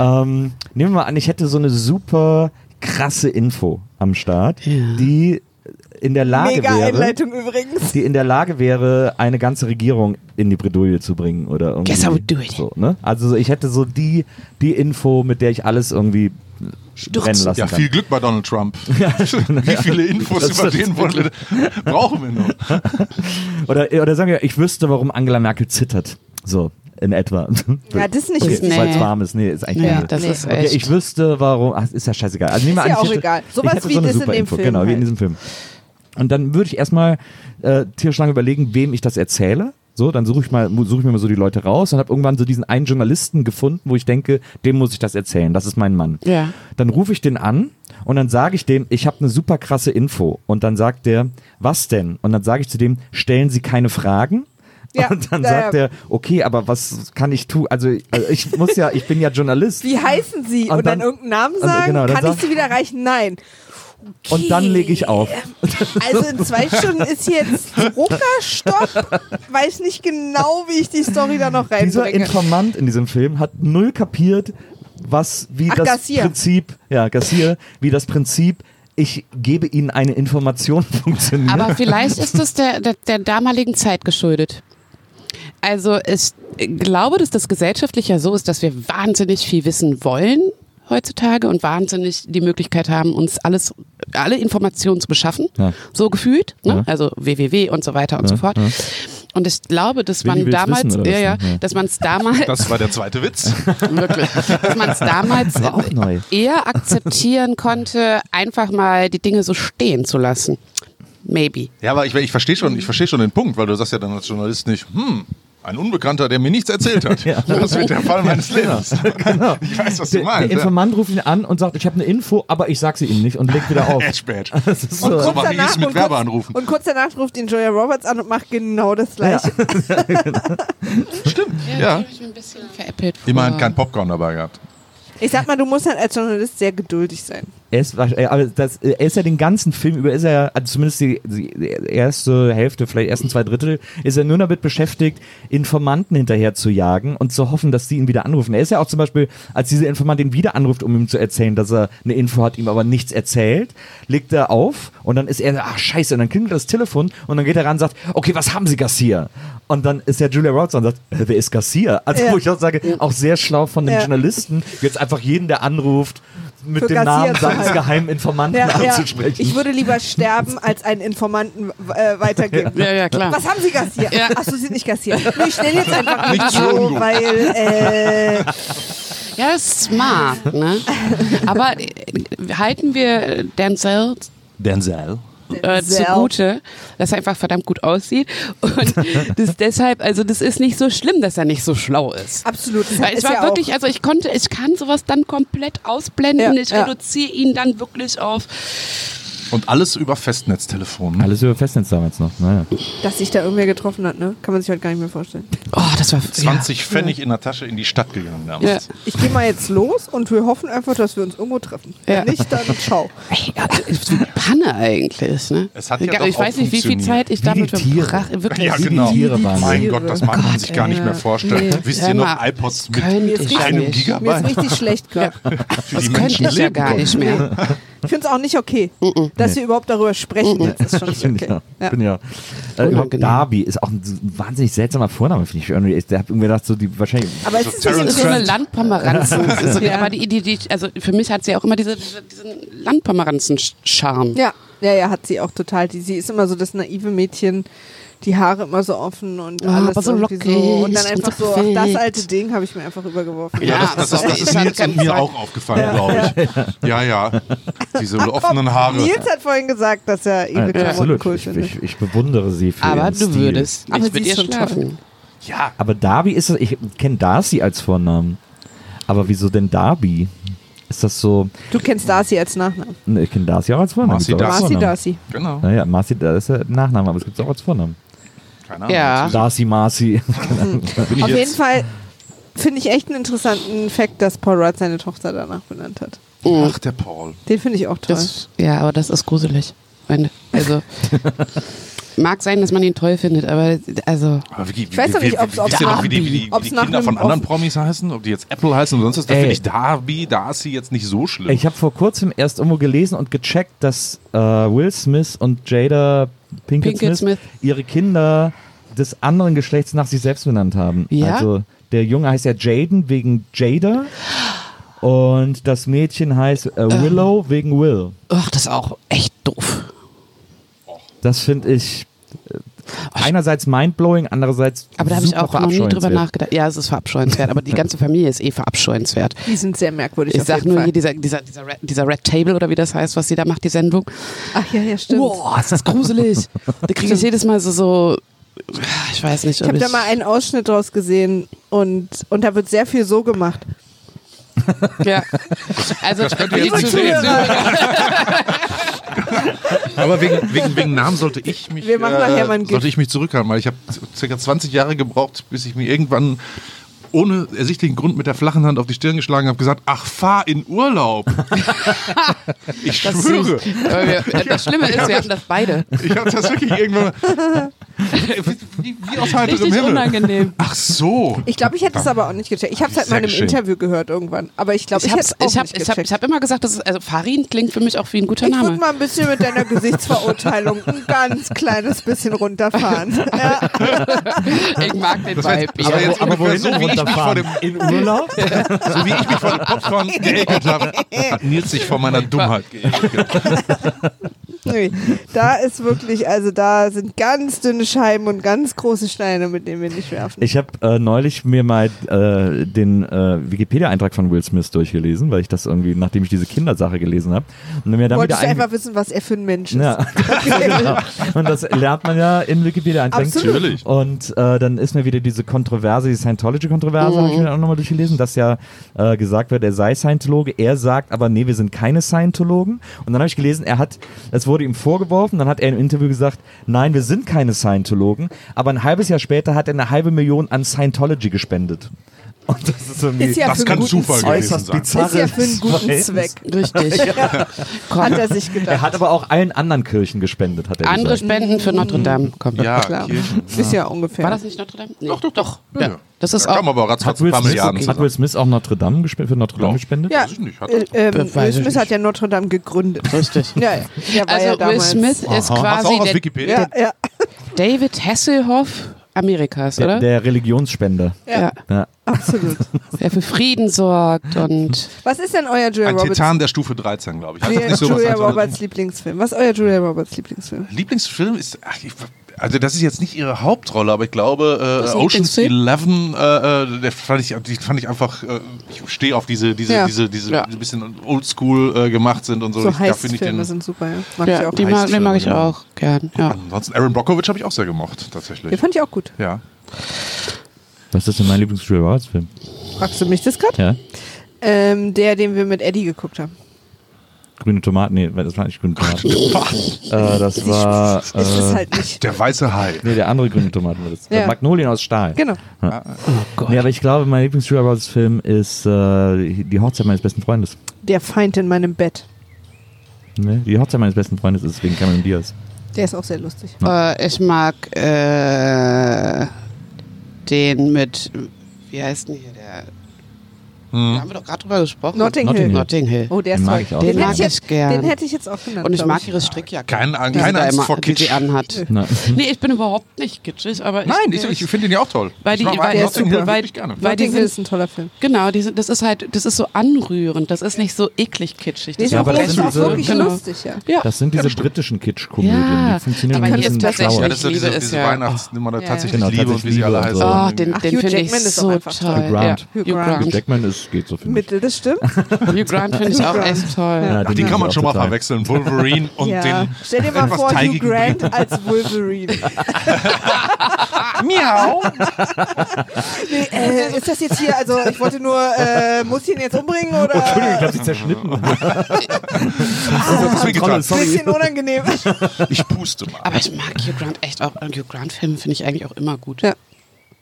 Ähm, nehmen wir mal an, ich hätte so eine super krasse Info am Start, die in der Lage mega wäre, Einleitung übrigens. die in der Lage wäre, eine ganze Regierung in die Bredouille zu bringen oder irgendwie. Guess I would do it. So, ne? Also so, ich hätte so die, die Info, mit der ich alles irgendwie brennen lassen Ja, kann. viel Glück bei Donald Trump. Wie viele Infos Das über den wollen wir, brauchen wir noch? Oder, oder sagen wir, ich wüsste, warum Angela Merkel zittert. So, in etwa. Ja, das ist nicht Okay, weil es Nee. warm ist. Nee, ist eigentlich Nee, keine- das Nee. ist Okay, echt. ich wüsste, warum. Ach, ist ja scheißegal. Also nehmen wir Ist ja an, auch hätte, egal. Sowas wie so das in dem Info. Film Genau, wie in halt. diesem Film. Und dann würde ich erstmal äh, tierisch lange überlegen, wem ich das erzähle. So, dann suche ich mal, suche ich mir mal so die Leute raus und habe irgendwann so diesen einen Journalisten gefunden, wo ich denke, dem muss ich das erzählen. Das ist mein Mann. Ja. Dann rufe ich den an und dann sage ich dem, ich habe eine super krasse Info. Und dann sagt der, was denn? Und dann sage ich zu dem, stellen Sie keine Fragen. Ja, und dann sagt ja. er, okay, aber was kann ich tun? Also, also ich muss ja, ich bin ja Journalist. Wie heißen Sie? Und Und, dann, dann- irgendeinen Namen sagen? genau, Kann ich Sie wieder erreichen? Nein. Und dann lege ich auf. Also in zwei Stunden ist jetzt Druckerstopp. Weiß nicht genau, wie ich die Story da noch Dieser reinbringe. Informant in diesem Film hat null kapiert, was, wie Ach, das Garcia. Prinzip, ja, Garcia, wie das Prinzip, ich gebe Ihnen eine Information funktioniert. Aber vielleicht ist es der, der, der damaligen Zeit geschuldet. Also ich glaube, dass das gesellschaftlich ja so ist, dass wir wahnsinnig viel wissen wollen heutzutage und wahnsinnig die Möglichkeit haben, uns alles, alle Informationen zu beschaffen. Ja. So gefühlt. Ne? Ja. Also www und so weiter und Ja, so fort. ja. Und ich glaube, dass Willi man damals, wissen, ja, ja, dass man es damals, Das war der zweite Witz. wirklich, dass man es damals eher akzeptieren konnte, einfach mal die Dinge so stehen zu lassen. Maybe. Ja, aber ich, ich verstehe schon, ich verstehe schon den Punkt, weil du sagst ja dann als Journalist nicht, hm, ein Unbekannter, der mir nichts erzählt hat. Ja. Das wird der Fall meines Lebens. genau. Ich weiß, was du Der, der meinst. ja. Informant ruft ihn an und sagt, ich habe eine Info, aber ich sag sie Ihnen nicht und legt wieder auf. Echt spät. Das ist Und so. mache ich es mit und Werbeanrufen. Kurz, und kurz danach ruft ihn Joya Roberts an und macht genau das gleiche. Stimmt, ja. Ich bin ein bisschen veräppelt. Immerhin kein Popcorn dabei gehabt. Ich sag mal, du musst halt als Journalist sehr geduldig sein. Er ist, äh, aber das, er ist ja den ganzen Film über, ist er also zumindest die, die erste Hälfte, vielleicht ersten zwei Drittel, ist er nur damit beschäftigt, Informanten hinterher zu jagen und zu hoffen, dass die ihn wieder anrufen. Er ist ja auch zum Beispiel, als dieser Informant ihn wieder anruft, um ihm zu erzählen, dass er eine Info hat, ihm aber nichts erzählt, legt er auf und dann ist er, ach scheiße, und dann klingelt das Telefon und dann geht er ran und sagt, okay, was haben Sie, Garcia? Und dann ist der Julia Roberts und sagt, äh, wer ist Garcia? Also Ja. wo ich auch sage, auch sehr schlau von den Ja. Journalisten, jetzt einfach jeden, der anruft, mit Für dem Garcia Namen seines geheimen Informanten Ja, ja. anzusprechen. Ich würde lieber sterben, als einen Informanten äh, weitergeben. Ja, ja, klar. Was haben Sie Garcia? Ja. Achso, Sie sind nicht Garcia. Nee, ich stelle jetzt einfach Nicht so, weil äh, Ja, das ist smart, ne? Aber äh, halten wir Denzel Denzel. Äh, zugute, dass er einfach verdammt gut aussieht. Und das deshalb, also das ist nicht so schlimm, dass er nicht so schlau ist. absolut. Weil es war ja wirklich, also ich konnte, ich kann sowas dann komplett ausblenden. Ja, ich reduziere ihn dann wirklich auf. Und alles über Festnetztelefon. Alles über Festnetz damals noch. Naja. dass sich da irgendwer getroffen hat, ne? Kann man sich heute gar nicht mehr vorstellen. Oh, das war 20 Pfannig in der Tasche in die Stadt gegangen damals. Ja. Ich gehe mal jetzt los und wir hoffen einfach, dass wir uns irgendwo treffen. Ja. Wenn nicht, dann ciao. Ey, ja, das ist wie Panne eigentlich, ne? Es hat ja Egal, doch ich auch weiß nicht, wie viel funktioniert. Zeit ich Wie die damit Tiere. verbracht wirklich. Ja, Wie die genau. Tiere waren. Mein. Gott, das mag man Gott, sich gar nicht mehr vorstellen. Nee. Wisst ihr noch iPods mit ich ja einem nicht. Mir Gigabyte? ist richtig schlecht gerade. Das könnte ich ja gar nicht mehr. Ich finde es auch nicht okay, dass wir überhaupt darüber sprechen. Jetzt ist schon nicht Bin okay. ja. Ja. Bin ja. Äh, überhaupt. Darby ist auch ein wahnsinnig seltsamer Vorname, finde ich. Irgendwie. Ich habe irgendwie gedacht, so die wahrscheinlich. Aber es So ist Das ist so eine. Landpomeranzen. Das so, Ja. Aber die, die, die, also für mich hat sie auch immer diese, diesen Landpomeranzen-Charme. Ja, ja, ja, hat sie auch total. Die, sie ist immer so das naive Mädchen, die Haare immer so offen und Ja, alles aber so lockig so. Und dann und einfach so so, auf das alte Ding habe ich mir einfach übergeworfen. Ja, das, das, Ja, ist, das das ist Nils und mir auch aufgefallen, glaube ich. Ja, ja. Diese offenen Haare. Nils hat vorhin gesagt, dass er Klamotten absolut. cool Ich, findet. ich, ich bewundere sie für Aber ihren du Stil. würdest Aber nicht sie mit ist ihr schon schlafen. Ja, Aber Darby ist, ich kenne Darcy als Vornamen. Aber wieso denn Darby? Ist das so? Du kennst Darcy als Nachnamen. Ne, ich kenne Darcy auch als Vornamen. Marcy. Darcy. genau. Naja, Marcy, das ist der Nachname, aber es gibt es auch als Vornamen. Keine Ahnung. Ja. Darcy, Marcy. Bin ich Auf jetzt, jeden Fall finde ich echt einen interessanten Fakt, dass Paul Rudd seine Tochter danach benannt hat. Ach, der Paul. Den finde ich auch toll. Das, ja, aber das ist gruselig. Also, mag sein, dass man ihn toll findet, aber also, Aber wie, Ich weiß noch nicht, wisst ihr noch, wie die, wie die, Kinder einem- von anderen Promis heißen? Ob die jetzt Apple heißen oder sonst was? Da finde ich Darby, Darcy jetzt nicht so schlimm. Ich habe vor kurzem erst irgendwo gelesen und gecheckt, dass äh, Will Smith und Jada Pinkett, Pinkett Smith, Smith. ihre Kinder des anderen Geschlechts nach sich selbst benannt haben. Ja? Also der Junge heißt ja Jaden wegen Jada und das Mädchen heißt äh, Willow wegen Will. ach, das ist auch echt doof. Das finde ich äh, einerseits mindblowing, andererseits Aber da habe ich auch noch nie drüber nachgedacht. Ja, es ist verabscheuenswert, aber die ganze Familie ist eh verabscheuenswert. Die sind sehr merkwürdig. Ich auf sag jeden nur Fall. hier dieser, dieser, dieser, Red, dieser Red Table oder wie das heißt, was sie da macht, die Sendung. Ach ja, ja, stimmt. Boah, ist das gruselig. Da kriege ich jedes Mal so, so, ich weiß nicht, Ich habe da mal einen Ausschnitt draus gesehen und, und da wird sehr viel so gemacht. Ja. Also, könnt ihr jetzt sehen. Aber wegen, wegen, wegen Namen sollte ich mich, Wir ein sollte ich mich zurückhalten, weil ich habe circa 20 Jahre gebraucht, bis ich mir irgendwann ohne ersichtlichen Grund mit der flachen Hand auf die Stirn geschlagen habe, gesagt, ach, fahr in Urlaub. ich Das, schwöre. wir, das Schlimme ist, wir hatten das beide. Ich habe das wirklich irgendwann mal, wie, wie aus heiterem Richtig Himmel. unangenehm. Ach so. Ich glaube, ich hätte es aber auch nicht gecheckt. Ich habe es halt mal in einem Interview gehört irgendwann. Aber ich glaube, ich, Ich hätte habe es auch ich hab, nicht ich gecheckt. ich hab immer gesagt, das ist, also Farin klingt für mich auch wie ein guter Ich würde Name. mal ein bisschen mit deiner Gesichtsverurteilung ein ganz kleines bisschen runterfahren. Ja. Ich mag den war Vibe. aber jetzt aber ungefähr wohin so, wie ich mich vor dem, In Urlaub? so wie ich mich vor dem Popcorn geekelt habe, hat Nils sich vor meiner Dummheit geekelt. Nee, da ist wirklich, also da sind ganz dünne Scheiben und ganz große Steine, mit denen wir nicht werfen. Ich habe äh, neulich mir mal äh, den äh, Wikipedia-Eintrag von Will Smith durchgelesen, weil ich das irgendwie, nachdem ich diese Kindersache gelesen habe, und mir dann Wolltest du einfach wissen, was er für ein Mensch ist. Ja, genau. Und das lernt man ja in Wikipedia-Einträgen. Absolut. Natürlich. Und äh, dann ist mir wieder diese Kontroverse, die Scientology-Kontroverse, habe ich mir auch nochmal durchgelesen, dass ja äh, gesagt wird, er sei Scientologe. Er sagt aber, nee, wir sind keine Scientologen. Und dann habe ich gelesen, er hat, es wurde ihm vorgeworfen, dann hat er im Interview gesagt, nein, wir sind keine Scientologen. Aber ein halbes Jahr später hat er eine halbe Million an Scientology gespendet. Und das ist irgendwie Ist ja Das für kann einen guten Zufall Zweck. gewesen äußerst sein. bizarre Ist ja für einen guten Verhältnis. Zweck. Richtig. Hat er sich gedacht. Er hat aber auch allen anderen Kirchen gespendet, hat er Andere gesagt. Spenden für Notre Dame. Komm. Ja, Klar. Kirchen. Ist ja ungefähr. War das nicht Notre Dame? Nee. Doch, doch, doch. Ja. Ja. Das ist Da auch. kam aber ratzfatz Hat Will, Smith, hat. Will Smith auch Notre Dame gespendet, für Notre Dame Ja. gespendet? Ja, Weiß ich nicht, hat äh, ähm, Das Will Smith hat ja Notre Dame gegründet. Richtig. Ja, ja. Also ja Will. Smith ist Aha. Hast du quasi auch aus der Wikipedia? Ja, ja. David Hasselhoff Amerikas, Der, oder? der Religionsspender. ja. Ja. Absolut. Der für Frieden sorgt und Was ist denn euer Julia Ein Roberts? Titan der Stufe 13, glaube ich. Heißt das Julia, Julia was? Roberts Lieblingsfilm. Was ist euer Julia Roberts Lieblingsfilm? Lieblingsfilm ist, ach, ich, also das ist jetzt nicht ihre Hauptrolle, aber ich glaube, äh, Ocean's Lieblingsfilm? 11, äh, äh, der fand ich, die fand ich einfach, äh, ich stehe auf diese, diese, Ja. diese, diese, Ja. die ein bisschen oldschool äh, gemacht sind und so. So ich, da ich den, sind super, ja. Mag ja, ich auch. die mag, den mag ich Heißfilme, auch gern. Ja. Ansonsten Aaron Brockovich habe ich auch sehr gemocht, tatsächlich. Den fand ich auch gut. Ja. Was ist denn mein Lieblings-Julia Roberts-Film? Fragst du mich das gerade? Ja? Ähm, der, den wir mit Eddie geguckt haben. Grüne Tomaten, nee, das war nicht grüne Tomaten. äh, das war. Ist Äh, halt nicht. Der weiße Hai. nee, der andere grüne Tomaten war das. Ja. Magnolien aus Stahl. Genau. Nee, aber ich glaube, mein Lieblings-Julia Roberts-Film ist äh, Die Hochzeit meines besten Freundes. Der Feind in meinem Bett. Ne? Die Hochzeit meines besten Freundes ist wegen Cameron Diaz. Der ist auch sehr lustig. Äh, ich mag äh, den mit, wie heißt denn hier der? Hm. Da haben wir doch gerade drüber gesprochen. Notting, Notting Hill. Notting Hill. Oh, der ist Den mag toll. ich auch. Den, Den hätte mag ich jetzt, ich gern. den hätte ich jetzt auch genannt. Und ich mag ihre Strickjacke. Kein, die keine da Angst immer, vor die Kitsch. sie anhat. Nee, ich bin überhaupt nicht kitschig, aber Nein, ich, ich finde den ja auch toll. Weil die- ich mag weil- Notting ist Hill gerne. weil die Notting Hill ist ein toller Film. Genau, die sind, das ist halt, das ist so anrührend, das ist nicht so eklig kitschig. Ist Ja, aber das ist sind auch diese- wirklich genau. lustig, ja. Ja, das sind diese britischen Kitsch-Komödien. Ja, die funktionieren aber hier ist tatsächlich-. Ja, das ist diese, ist Weihnachtsnummer, tatsächlich Genau, Liebe und wie tatsächlich sie alle heißen. Oh, den, Hugh finde ich ist so toll. Hugh Grant. Hugh. Jackman ist, geht so für mich. Mittel, das stimmt. Hugh Grant finde ich auch echt toll. Ja, Ach, die kann ich man schon mal verwechseln. Wolverine und ja. den Stell dir mal etwas vor, Hugh Grant als Wolverine. Miau. Nee, äh, ist das jetzt hier, also ich wollte nur, äh, muss ich ihn jetzt umbringen oder? Entschuldigung, ich habe sie zerschnitten. Das ist wehgetan. Bisschen unangenehm. Ich puste mal. Aber ich mag Hugh Grant echt auch. Und Hugh Grant-Filme finde ich eigentlich auch immer gut. Ja.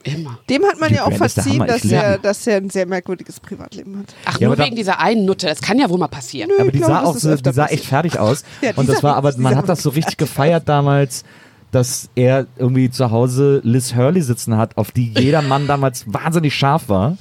Immer. Dem hat man Hugh ja auch der verziehen, dass er, dass er ein sehr merkwürdiges Privatleben hat. Ach, Ja, nur aber wegen dieser einen Nutte. Das kann ja wohl mal passieren. Aber Ich die sah das auch so, öfter die sah echt fertig aus. Ja, die und das war, aber die man hat das so richtig gefeiert damals, dass er irgendwie zu Hause Liz Hurley sitzen hat, auf die jeder Mann damals wahnsinnig scharf war.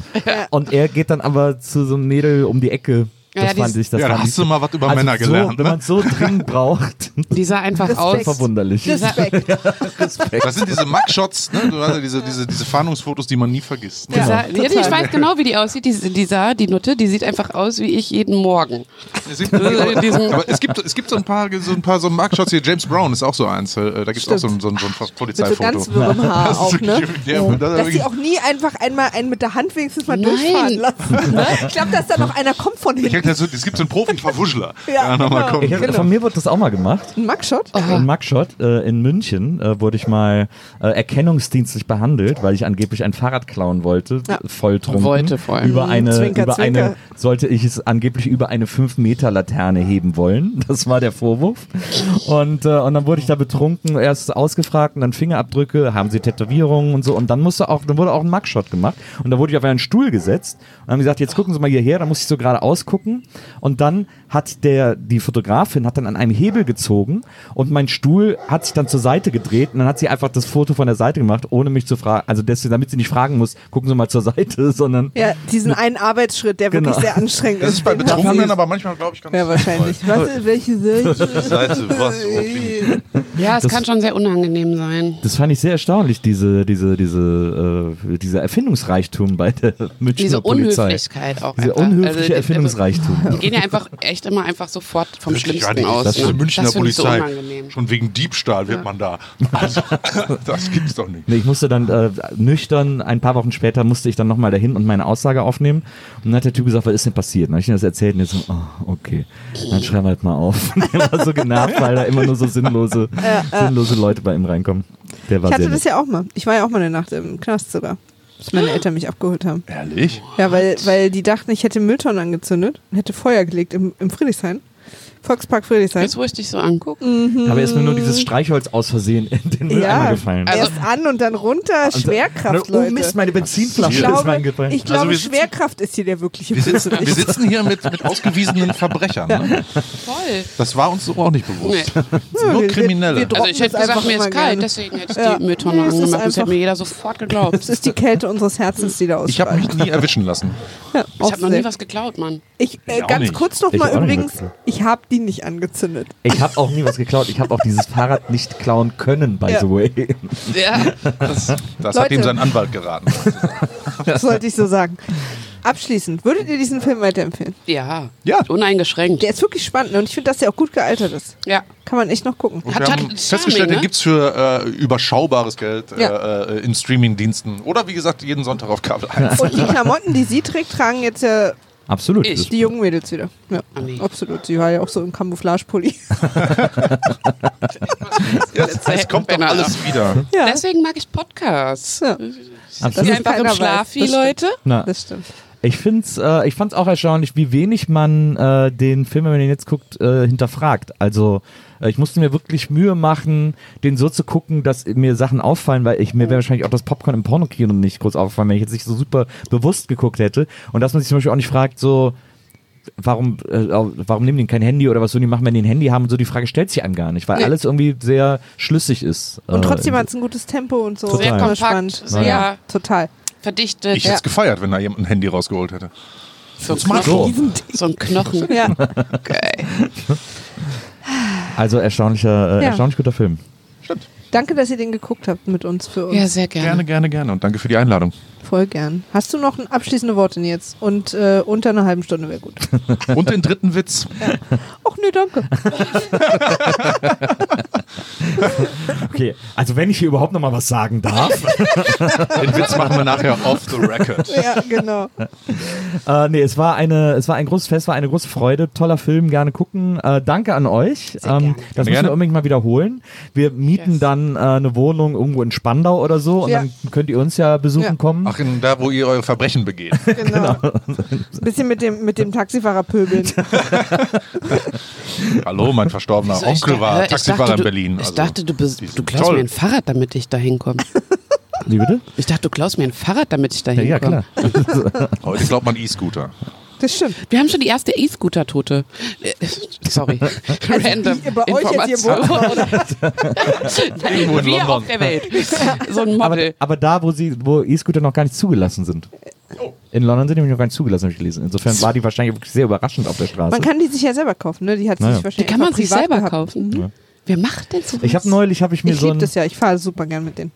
Und er geht dann aber zu so einem Mädel um die Ecke. Ja, Das ja, fand ich, das Ja, da hast ich du mal was über also Männer so, gelernt, Wenn ne? man so dringend braucht, Die sah einfach Respekt. aus. verwunderlich. Respekt. Das sind diese Mugshots, ne? Du hast ja diese, diese, diese Fahndungsfotos, die man nie vergisst. Ne? Sah, Genau. ja, ich weiß genau, wie die aussieht. Die, die sah, die Nutte, die sieht einfach aus wie ich jeden Morgen. Aber es gibt, es gibt so ein paar, so ein paar so Mugshots hier. James Brown ist auch so eins. äh, Da gibt es auch so ein, so ein, so ein Mit so Polizeifoto. ganz wirrem Haar Das ist auch, ne? wirklich- ja, das ist Dass sie auch nie einfach einmal einen mit der Hand wenigstens mal Nein. durchfahren lassen. Ne? Ich glaube, dass da noch einer kommt von Ich hinten. das- Es gibt so einen Profi-Verwuschler. Ja, genau. hab, Von mir wird das auch mal gemacht. Ein Mugshot? In Mugshot äh, in München äh, wurde ich mal äh, erkennungsdienstlich behandelt, weil ich angeblich ein Fahrrad klauen wollte, Ja. volltrunken. Wollte vor allem. Über eine, Zwinker, über zwinker. eine, sollte ich es angeblich über eine 5-Meter-Laterne heben wollen. Das war der Vorwurf. Und, äh, und dann wurde ich da betrunken, erst ausgefragt und dann Fingerabdrücke, haben sie Tätowierungen und so. Und dann musste auch, dann wurde auch ein Mugshot gemacht. Und da wurde ich auf einen Stuhl gesetzt und haben gesagt, jetzt gucken Sie mal hierher, da muss ich so gerade ausgucken. Und dann hat der, die Fotografin hat dann an einem Hebel gezogen und mein Stuhl hat sich dann zur Seite gedreht und dann hat sie einfach das Foto von der Seite gemacht, ohne mich zu fragen. Also deswegen, damit sie nicht fragen muss, gucken Sie mal zur Seite, sondern Ja, diesen einen Arbeitsschritt, der Genau. wirklich sehr anstrengend Das ist. ist bei Betrunkenen aber manchmal, glaube ich, ganz Ja, wahrscheinlich. Was, welche Seite? Seite, was? Okay. Ja, es Das- kann schon sehr unangenehm sein. Das fand ich sehr erstaunlich, diese, diese, diese, äh, dieser Erfindungsreichtum bei der Münchner Diese Polizei. Unhöflichkeit auch. Dieser einfach. unhöfliche Also, die- Erfindungsreichtum. Die gehen ja einfach echt immer einfach sofort vom Wirklich, Schlimmsten die- aus. Das ist ne? die Münchner das finde ich so Polizei. unangenehm. Schon wegen Diebstahl wird man da. Also, das gibt's doch nicht. Nee, ich musste dann äh, nüchtern, ein paar Wochen später musste ich dann nochmal dahin und meine Aussage aufnehmen. Und dann hat der Typ gesagt, was ist denn passiert? Dann habe ich ihm das erzählt und jetzt so, oh, okay, dann schreiben wir halt mal auf. Der war so genervt, weil da immer nur so sinnlose, sinnlose Leute bei ihm reinkommen. Der war Ich hatte das ja auch mal. Ich war ja auch mal eine Nacht im Knast sogar. Bis meine Eltern mich abgeholt haben. Ehrlich? Ja, weil, weil die dachten, ich hätte Mülltonnen angezündet und hätte Feuer gelegt im, im Friedrichshain. Volkspark Friedrichshain. Jetzt, wo ich dich so angucke. Aber ist mir nur dieses Streichholz aus Versehen in den Mülleimer Ja, gefallen. Also- erst an und dann runter. Schwerkraft, oh Leute. Mist, meine Benzinflasche ich ist glaube, reingefallen. ich glaube sitzen- Schwerkraft ist hier der wirkliche Wir sitzen, wir sitzen hier mit, mit ausgewiesenen Verbrechern. Ne? Voll. Das war uns so auch nicht bewusst. Nee. Das sind nur wir- Kriminelle. wir- wir Also ich hätte gesagt, mir ist kalt, deswegen hätte ich Ja. die Mülltonne Nee, es angemacht. Das hätte mir jeder sofort geglaubt. Das ist die Kälte unseres Herzens, die da ich habe ausstrahlt. mich nie erwischen lassen. Ja, Ich habe noch nie was geklaut, Mann. Ich, äh, ganz nicht. kurz noch Ich mal übrigens, ich habe die nicht angezündet. Ich habe auch nie was geklaut. Ich habe auch dieses Fahrrad nicht klauen können, by Ja. the way. Ja. Das, das hat ihm sein Anwalt geraten. Das sollte ich so sagen. Abschließend, würdet ihr diesen Film weiterempfehlen? Ja. Ja. Uneingeschränkt. Der ist wirklich spannend und ich finde, dass der auch gut gealtert ist. Ja. Kann man echt noch gucken. Und Hat- wir haben festgestellt, den ne? gibt's für äh, überschaubares Geld äh, Ja. äh, in Streamingdiensten. Oder wie gesagt, jeden Sonntag auf Kabel 1. Und die Klamotten, die sie trägt, tragen jetzt ja Absolut. Ich. die jungen Mädels wieder. Ja, absolut. Sie war ja auch so im Camouflage-Pulli. Jetzt, es kommt Männer. alles wieder. Ja, Deswegen mag ich Podcasts. Ja. Absolut. Die ist einfach im. Schlaf, wie Das stimmt. Leute. Na, das stimmt. ich find's, äh, ich fand's auch erstaunlich, wie wenig man äh, den Film, wenn man den jetzt guckt, äh, hinterfragt. Also ich musste mir wirklich Mühe machen, den so zu gucken, dass mir Sachen auffallen, weil ich mir wäre wahrscheinlich auch das Popcorn im Pornokino nicht groß auffallen, wenn ich jetzt nicht so super bewusst geguckt hätte. Und dass man sich zum Beispiel auch nicht fragt, so warum, äh, warum nehmen die kein Handy oder was sollen die machen, wenn die ein Handy haben und so, die Frage stellt sich einem gar nicht, weil Nee. alles irgendwie sehr schlüssig ist. Und Äh, trotzdem hat es ein gutes Tempo und so. Total. Sehr kompakt, spannend. sehr Ja, total. verdichtet. Ich hätte es gefeiert, wenn da jemand ein Handy rausgeholt hätte. so, ein Smartphone. Knochen. so ein Knochen. Ja. Geil. Also erstaunlicher, äh, Ja. erstaunlich guter Film. Danke, dass ihr den geguckt habt mit uns für uns. Ja, sehr gerne. Gerne, gerne, gerne. Und danke für die Einladung. Voll gern. Hast du noch ein abschließende Worte jetzt? Und äh, unter einer halben Stunde wäre gut. Und den dritten Witz. Ach nee, danke. Okay, also wenn ich hier überhaupt noch mal was sagen darf. Den Witz machen wir nachher off the record. Ja, genau. äh, nee, es war eine, es war ein großes Fest, war eine große Freude, toller Film, gerne gucken. Äh, danke an euch. Sehr Ähm, gerne. das Gerne. müssen wir unbedingt mal wiederholen. Wir mieten Yes. dann äh, eine Wohnung irgendwo in Spandau oder so und Ja. dann könnt ihr uns ja besuchen Ja. kommen. Ach, in, da, wo ihr eure Verbrechen begeht. genau. Bisschen mit dem, mit dem Taxifahrer pöbeln. Hallo, mein verstorbener So, ich Onkel dachte- war ich Taxifahrer dachte, in du- Berlin. Ich Also, dachte, du, du klaust toll. mir ein Fahrrad, damit ich da hinkomme. Wie bitte? Ich dachte, du klaust mir ein Fahrrad, damit ich da Ja, ja hinkomme. klar. Heute glaubt man E-Scooter. Das stimmt. Wir haben schon die erste E-Scooter-Tote. Äh, Sorry. Random die bei euch jetzt hier Information. Irgendwo in Wir London. auf der Welt. So ein Aber, Model. aber da, wo sie, wo E-Scooter noch gar nicht zugelassen sind. In London sind die nämlich noch gar nicht zugelassen, habe ich gelesen. Insofern war die wahrscheinlich wirklich sehr überraschend auf der Straße. Man kann die sich ja selber kaufen, ne? Die hat sie Naja. sich wahrscheinlich Die kann man sich selber gehabt. kaufen. Mhm. Wer macht denn so ich habe neulich, habe ich mir Ich so liebe ein, das ja. Ich fahre super gern mit denen.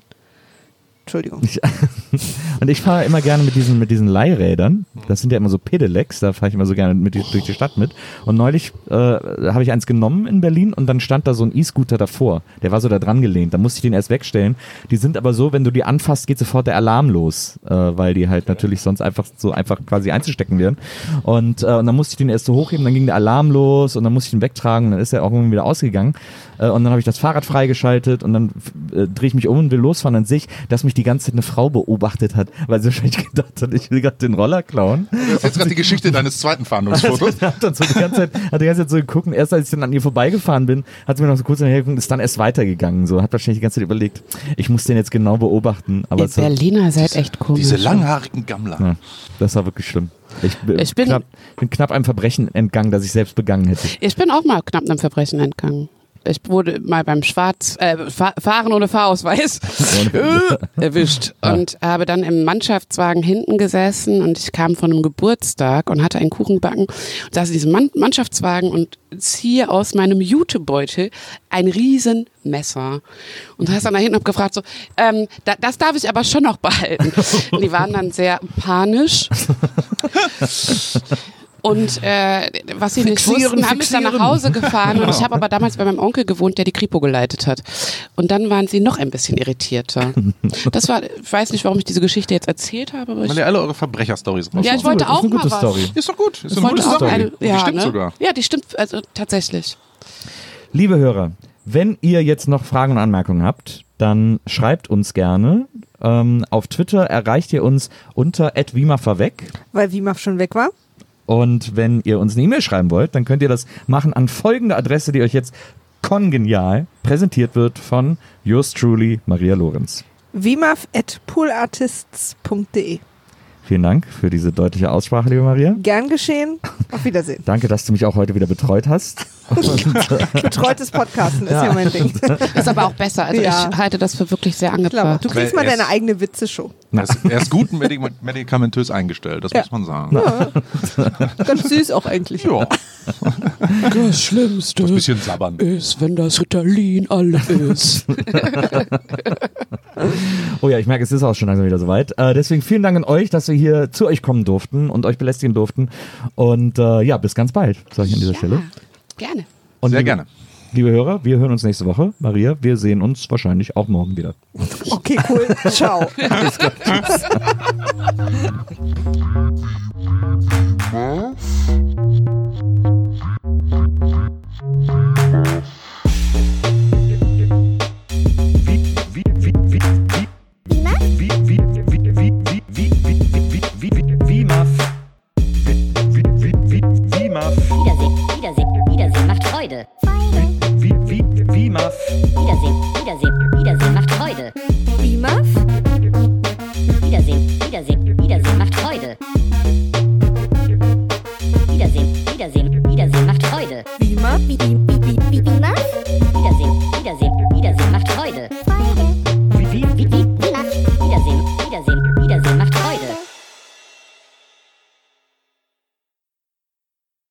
Entschuldigung. Ich, und ich fahre immer gerne mit diesen, mit diesen Leihrädern. Das sind ja immer so Pedelecs, da fahre ich immer so gerne mit, durch die Stadt mit. Und neulich äh, habe ich eins genommen in Berlin und dann stand da so ein E-Scooter davor. Der war so da dran gelehnt. Da musste ich den erst wegstellen. Die sind aber so, wenn du die anfasst, geht sofort der Alarm los, äh, weil die halt natürlich sonst einfach so einfach quasi einzustecken wären. Und, äh, und dann musste ich den erst so hochheben, dann ging der Alarm los und dann musste ich ihn wegtragen und dann ist er auch irgendwie wieder ausgegangen. Äh, und dann habe ich das Fahrrad freigeschaltet und dann äh, drehe ich mich um und will losfahren an sich, dass mich die ganze Zeit eine Frau beobachtet hat, weil sie wahrscheinlich gedacht hat, ich will gerade den Roller klauen. Das ist jetzt gerade die Geschichte deines zweiten Fahndungsfotos. hat dann so die ganze Zeit, hat die ganze Zeit so geguckt erst als ich dann an ihr vorbeigefahren bin, hat sie mir noch so kurz hinterher geguckt, ist dann erst weitergegangen. So hat wahrscheinlich die ganze Zeit überlegt, ich muss den jetzt genau beobachten. Aber Ihr Berliner seid echt komisch. Diese langhaarigen Gammler. ja, das war wirklich schlimm. Ich, bin Ich bin- knapp, bin knapp einem Verbrechen entgangen, das ich selbst begangen hätte. Ich bin auch mal knapp einem Verbrechen entgangen. Ich wurde mal beim Schwarz, äh, Fa Fahren ohne Fahrausweis erwischt und habe dann im Mannschaftswagen hinten gesessen und ich kam von einem Geburtstag und hatte einen Kuchen gebacken und saß in diesem Mann Mannschaftswagen und ziehe aus meinem Jutebeutel ein riesen Messer und saß dann da hinten und hab gefragt so, ähm, da, das darf ich aber schon noch behalten. Und die waren dann sehr panisch und äh, was sie nicht Fixieren, wussten, haben mich dann nach. Hause gefahren und ich habe aber damals bei meinem Onkel gewohnt, der die Kripo geleitet hat. Und dann waren sie noch ein bisschen irritierter. Das war, ich weiß nicht, warum ich diese Geschichte jetzt erzählt habe, aber ich, Weil ihr alle eure Verbrecherstories raus. ja, ich wollte Das ist auch eine mal gute was. Story. Ist doch gut. Ist Ich eine gute auch Story. eine, Die ja, stimmt ne? sogar. Ja, die stimmt also tatsächlich. Liebe Hörer, wenn ihr jetzt noch Fragen und Anmerkungen habt, dann schreibt uns gerne. Ähm, auf Twitter erreicht ihr uns unter @wimaverweg. Weil Wimaf schon weg war. Und wenn ihr uns eine E-Mail schreiben wollt, dann könnt ihr das machen an folgende Adresse, die euch jetzt kongenial präsentiert wird von yours truly, Maria Lorenz. Poolartists.de. Vielen Dank für diese deutliche Aussprache, liebe Maria. Gern geschehen. Auf Wiedersehen. Danke, dass du mich auch heute wieder betreut hast. Betreutes Podcasten ist ja, mein Ding. Ist aber auch besser. Also Ja. ich halte das für wirklich sehr angebracht. du kriegst mal deine eigene Witzeshow. Er ist, er ist gut medik medikamentös eingestellt, das Ja. muss man sagen. Ganz süß auch eigentlich. Ja, Das Schlimmste ein bisschen sabbern. ist, wenn das Ritalin alle ist. Oh ja, ich merke, es ist auch schon langsam wieder soweit. Äh, deswegen vielen Dank an euch, dass wir hier zu euch kommen durften und euch belästigen durften. Und äh, ja, bis ganz bald, sage ich an dieser Stelle. Gerne. Und Sehr gerne. Liebe Hörer, wir hören uns nächste Woche. Maria, wir sehen uns wahrscheinlich auch morgen wieder. Okay, cool. Ciao. Wiedersehen, Wiedersehen, Wiedersehen macht Freude. Wiedersehen, Wiedersehen, Wiedersehen macht Freude. Wimaf? Wiedersehen, Wiedersehen, Wiedersehen macht Freude.